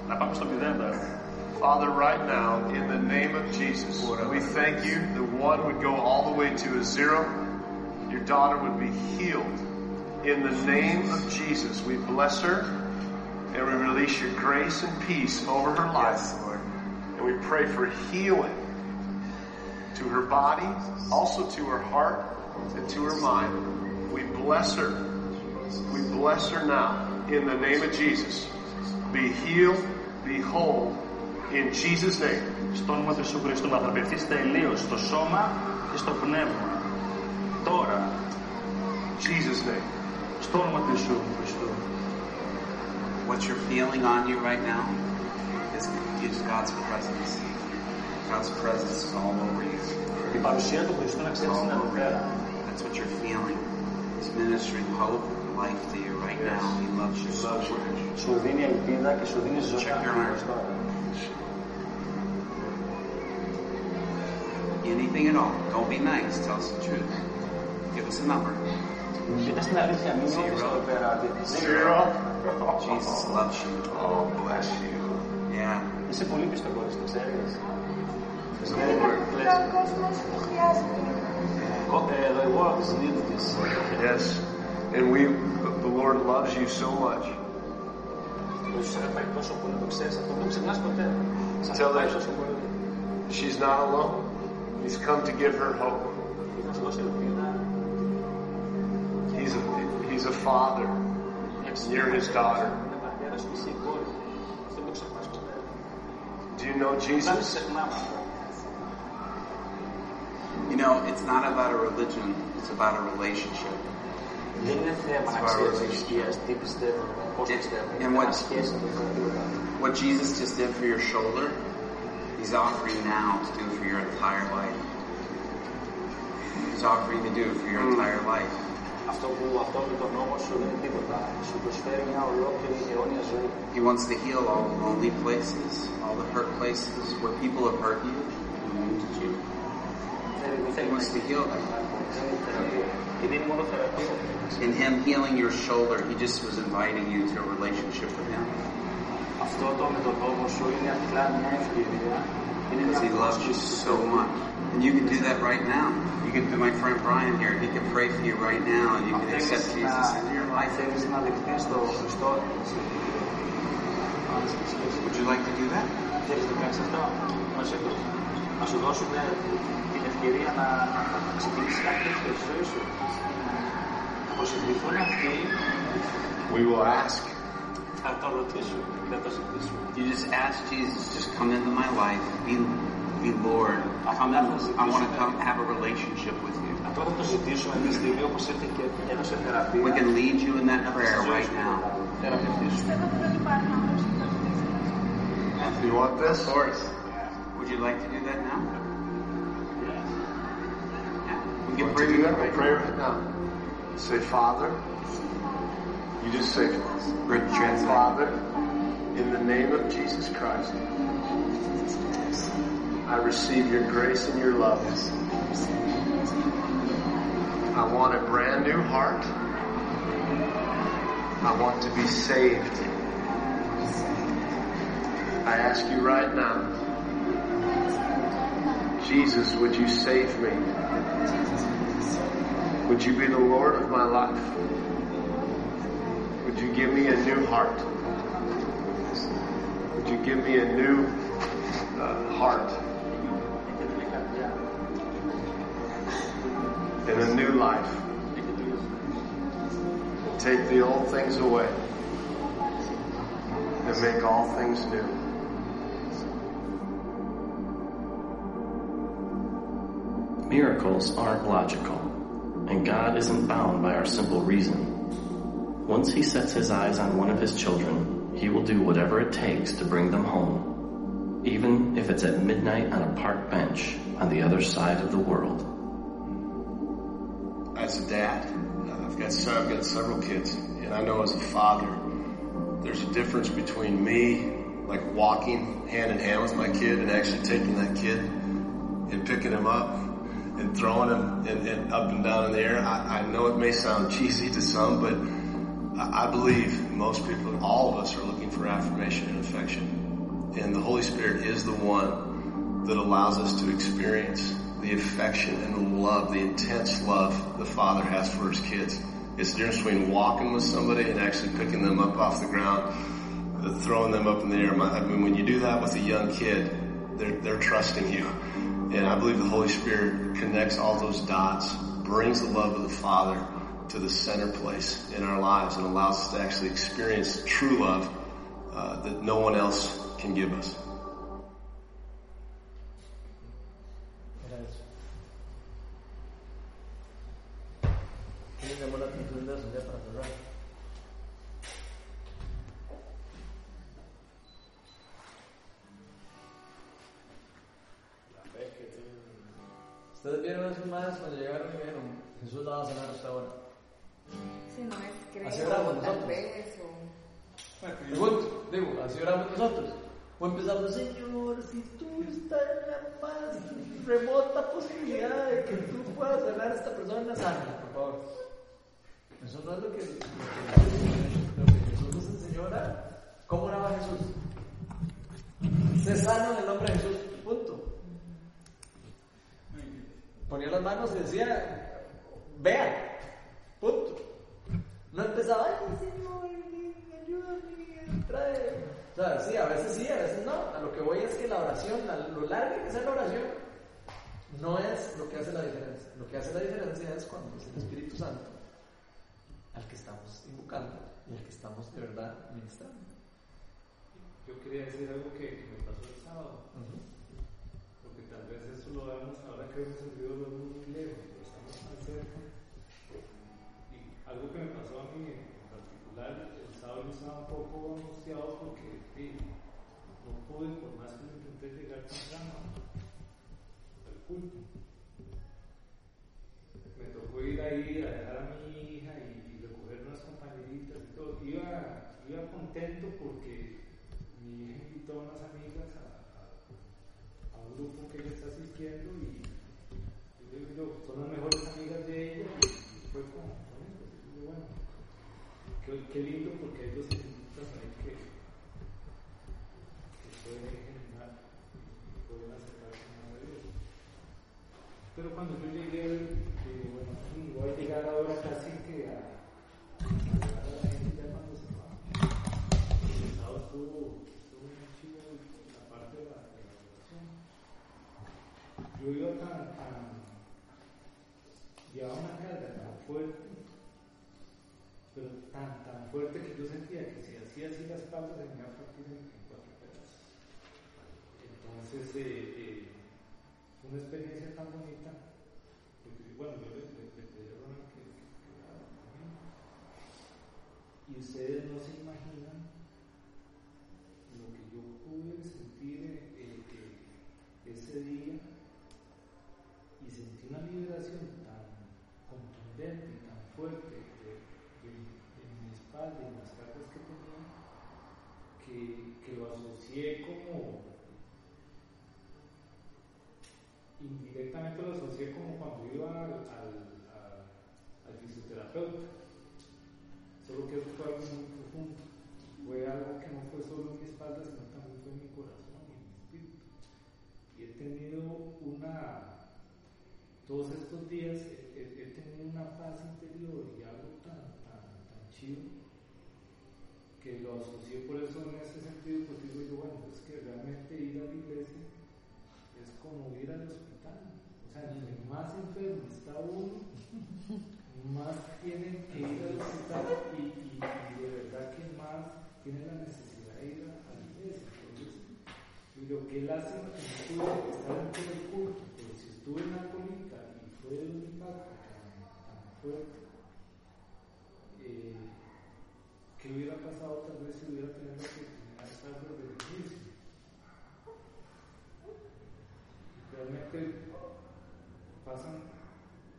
Now. Father, right now, in the name of Jesus, we thank you The one would go all the way to a zero. Your daughter would be healed. In the name of Jesus, we bless her and we release your grace and peace over her life. Lord. And we pray for healing to her body, also to her heart, and to her mind. We bless her. We bless her now in the name of Jesus. Be healed, be whole, In Jesus' name. Στο όνομα του Ιησού Χριστού να θεραπευτείς τελείως στο σώμα και στο πνεύμα. Τώρα. Jesus' name. Στο όνομα του Ιησού Χριστού. What you're feeling on you right now is, is God's presence. God's presence is all over you. Η παρουσία του Χριστού να ξέρεις είναι εδώ πέρα. That's what you're feeling. He's ministering hope and life to you right now. He loves you so much. Σου δίνει ελπίδα και σου δίνει ζωή. Check your heart. Anything at all. Don't be nice. Tell us the truth. Give us a number. Πείτε στην αλήθεια, μην νιώθεις εδώ πέρα ότι Zero. Jesus loves you. Oh, bless you. Yeah. Είσαι πολύ πιστοκόρης, το ξέρεις. Ο κόσμος το χρειάζεται. Yes, and we, the Lord loves you so much. Tell her she's not alone. He's come to give her hope. He's a, he's a father. You're his daughter. Do you know Jesus? ξεχνάμε αυτό. You know, it's not about a religion. It's about a relationship. Δεν είναι θέμα να ξέρεις θρησκείας, τι πιστεύω, πώς πιστεύω. And Είναι what- ένα σχέση το τίποτα. What Jesus just did for your shoulder, He's offering now to do for your entire life. He's offering to do for your entire life. Αυτό που αυτό με τον νόμο σου δεν είναι τίποτα. Σου προσφέρει μια ολόκληρη αιώνια ζωή. He wants to heal all the lonely places, all the hurt places where people have hurt you and wounded you. In Him healing your shoulder, He just was inviting you to a relationship with Him. Because He loves you so much. And you can do that right now. You can do my friend Brian here. He can pray for you right now and you can accept Jesus in your life. Would you like to do that? ευκαιρία να, να ξεκινήσεις κάτι τέτοιο στη ζωή σου. Να προσευχηθούν αυτοί, We will ask. θα το ρωτήσουν, θα το ζητήσουν. You just ask Jesus, just come into my life, be, be Lord. Come in, I want to come have a relationship with you. Αυτό θα το ζητήσουμε τη στιγμή όπως ήρθε και έδωσε θεραπεία. We can lead you in that prayer right now. Θεραπευτήσουν. Πιστεύω ότι δεν υπάρχει άνθρωπος που το χρειάζεται. You want this? Of course. Would you like to do that now? You can pray do that? pray now. right now. Say, Father. You just say. Father, in the name of Jesus Christ, I receive your grace and your love. I want a brand new heart. I want to be saved. I ask you right now, Jesus, would you save me? Would you be the Lord of my life? Would you give me a new heart? Would you give me a new uh, heart and a new life? Take the old things away and make all things new. Miracles aren't logical, and God isn't bound by our simple reason. Once He sets His eyes on one of His children, He will do whatever it takes to bring them home, even if it's at midnight on a park bench on the other side of the world. As a dad, I've got I've got several kids, and I know as a father, there's a difference between me like walking hand in hand with my kid and actually taking that kid and picking him up and throwing them and, and up and down in the air. I, I know it may sound cheesy to some, but I believe most people, all of us, are looking for affirmation and affection, and the Holy Spirit is the one that allows us to experience the affection and the love, the intense love the Father has for His kids. It's the difference between walking with somebody and actually picking them up off the ground, throwing them up in the air. I mean, when you do that with a young kid, they're, they're trusting you. And I believe the Holy Spirit connects all those dots, brings the love of the Father to the center place in our lives and allows us to actually experience true love uh, that no one else can give us. Ustedes vieron a esos madres cuando llegaron y dijeron, Jesús la va a sanar a esta hora. Si no es creo, Así oramos tal nosotros. vez, o... Pregunto, digo, así oramos nosotros. O empezamos, Señor, si tú estás en la más remota posibilidad de que tú puedas sanar a esta persona, sana, por favor. Eso no es lo que, lo que, lo que Jesús nos enseñó a orar. ¿Cómo oraba Jesús? Sé sano en el nombre de Jesús, punto. Ponía las manos y decía, vea, punto. No empezaba, ay, Señor, ayúdame, trae. O sea, sí, a veces sí, a veces no. A lo que voy es que la oración, la- lo larga que sea la oración, no es lo que hace la diferencia. Lo que hace la diferencia es cuando es el Espíritu Santo al que estamos invocando y al que estamos de verdad ministrando. Yo quería decir algo que, que me pasó el sábado, porque tal vez eso lo vemos ahora que hemos sentido lo muy lejos, pero estamos tan cerca. Y algo que me pasó a mí en particular, el sábado yo estaba un poco angustiado porque sí, no pude, por más que intenté llegar temprano al culto. Me tocó ir ahí a dejar a mi hija y, y recoger unas compañeritas y todo. Iba, iba contento porque mi hija invitó a unas amigas a un grupo que ella está asistiendo y yo digo, son las mejores amigas de ella y, fue bueno, pues, bueno, qué, qué lindo porque hay dos invitadas ahí que, que pueden generar y pueden acercarse a Dios. Pero cuando yo llegué, digo, bueno, sí, voy a llegar ahora casi que a, a llegar a la gente ya cuando se va. El sábado estuvo, estuvo muy chido la parte de la, de la oración. Yo iba tan, tan, llevaba una carga tan fuerte, pero tan, tan fuerte que yo sentía que si hacía así la espalda se me iba a partir en, cuatro pedazos. Entonces, eh, eh, fue una experiencia tan bonita. Porque, bueno, yo le, le, le pedí a que, que, que conmigo. Y ustedes no se imaginan lo que yo pude sentir eh, eh, ese día y sentí una liberación tan contundente y tan fuerte de, de- de mi espalda y en las cargas que tenía que, lo asocié como indirectamente lo asocié como cuando iba al, al, fisioterapeuta. Solo que fue algo muy profundo. Fue algo que no fue solo en mi espalda, sino también fue en mi corazón y en mi espíritu. Y he tenido una, todos estos días he, he- tenido una paz interior y algo tan, tan, tan chido por eso en ese sentido, pues digo yo, bueno, es que realmente ir a la iglesia es como ir al hospital. O sea, entre más enfermo está uno, más tienen que ir al hospital y, de verdad que más tienen la necesidad de ir a, la iglesia. Entonces, digo, qué lástima que no pude estar en todo el culto, pero si estuve en la colita y fue un impacto tan fuerte, eh, ¿qué hubiera pasado tal vez si hubiera tenido la oportunidad de estar desde el inicio? realmente pasan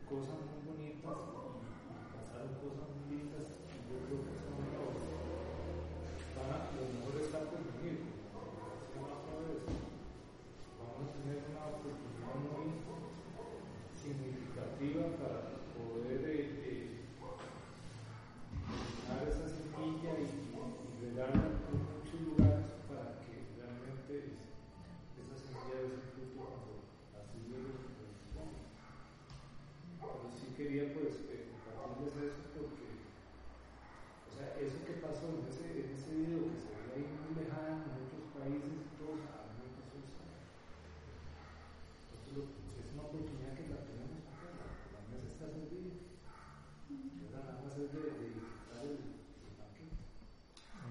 cosas muy bonitas y, y pasaron cosas muy lindas y yo creo que son los, van a, lo mejor está por venir. como decía la otra vez. Vamos a tener una oportunidad muy significativa para poder eh, eh, dar esa semilla y, y regarla en muchos lugares para que realmente esa semilla dé ese fruto cuando así llegue el tiempo. Pero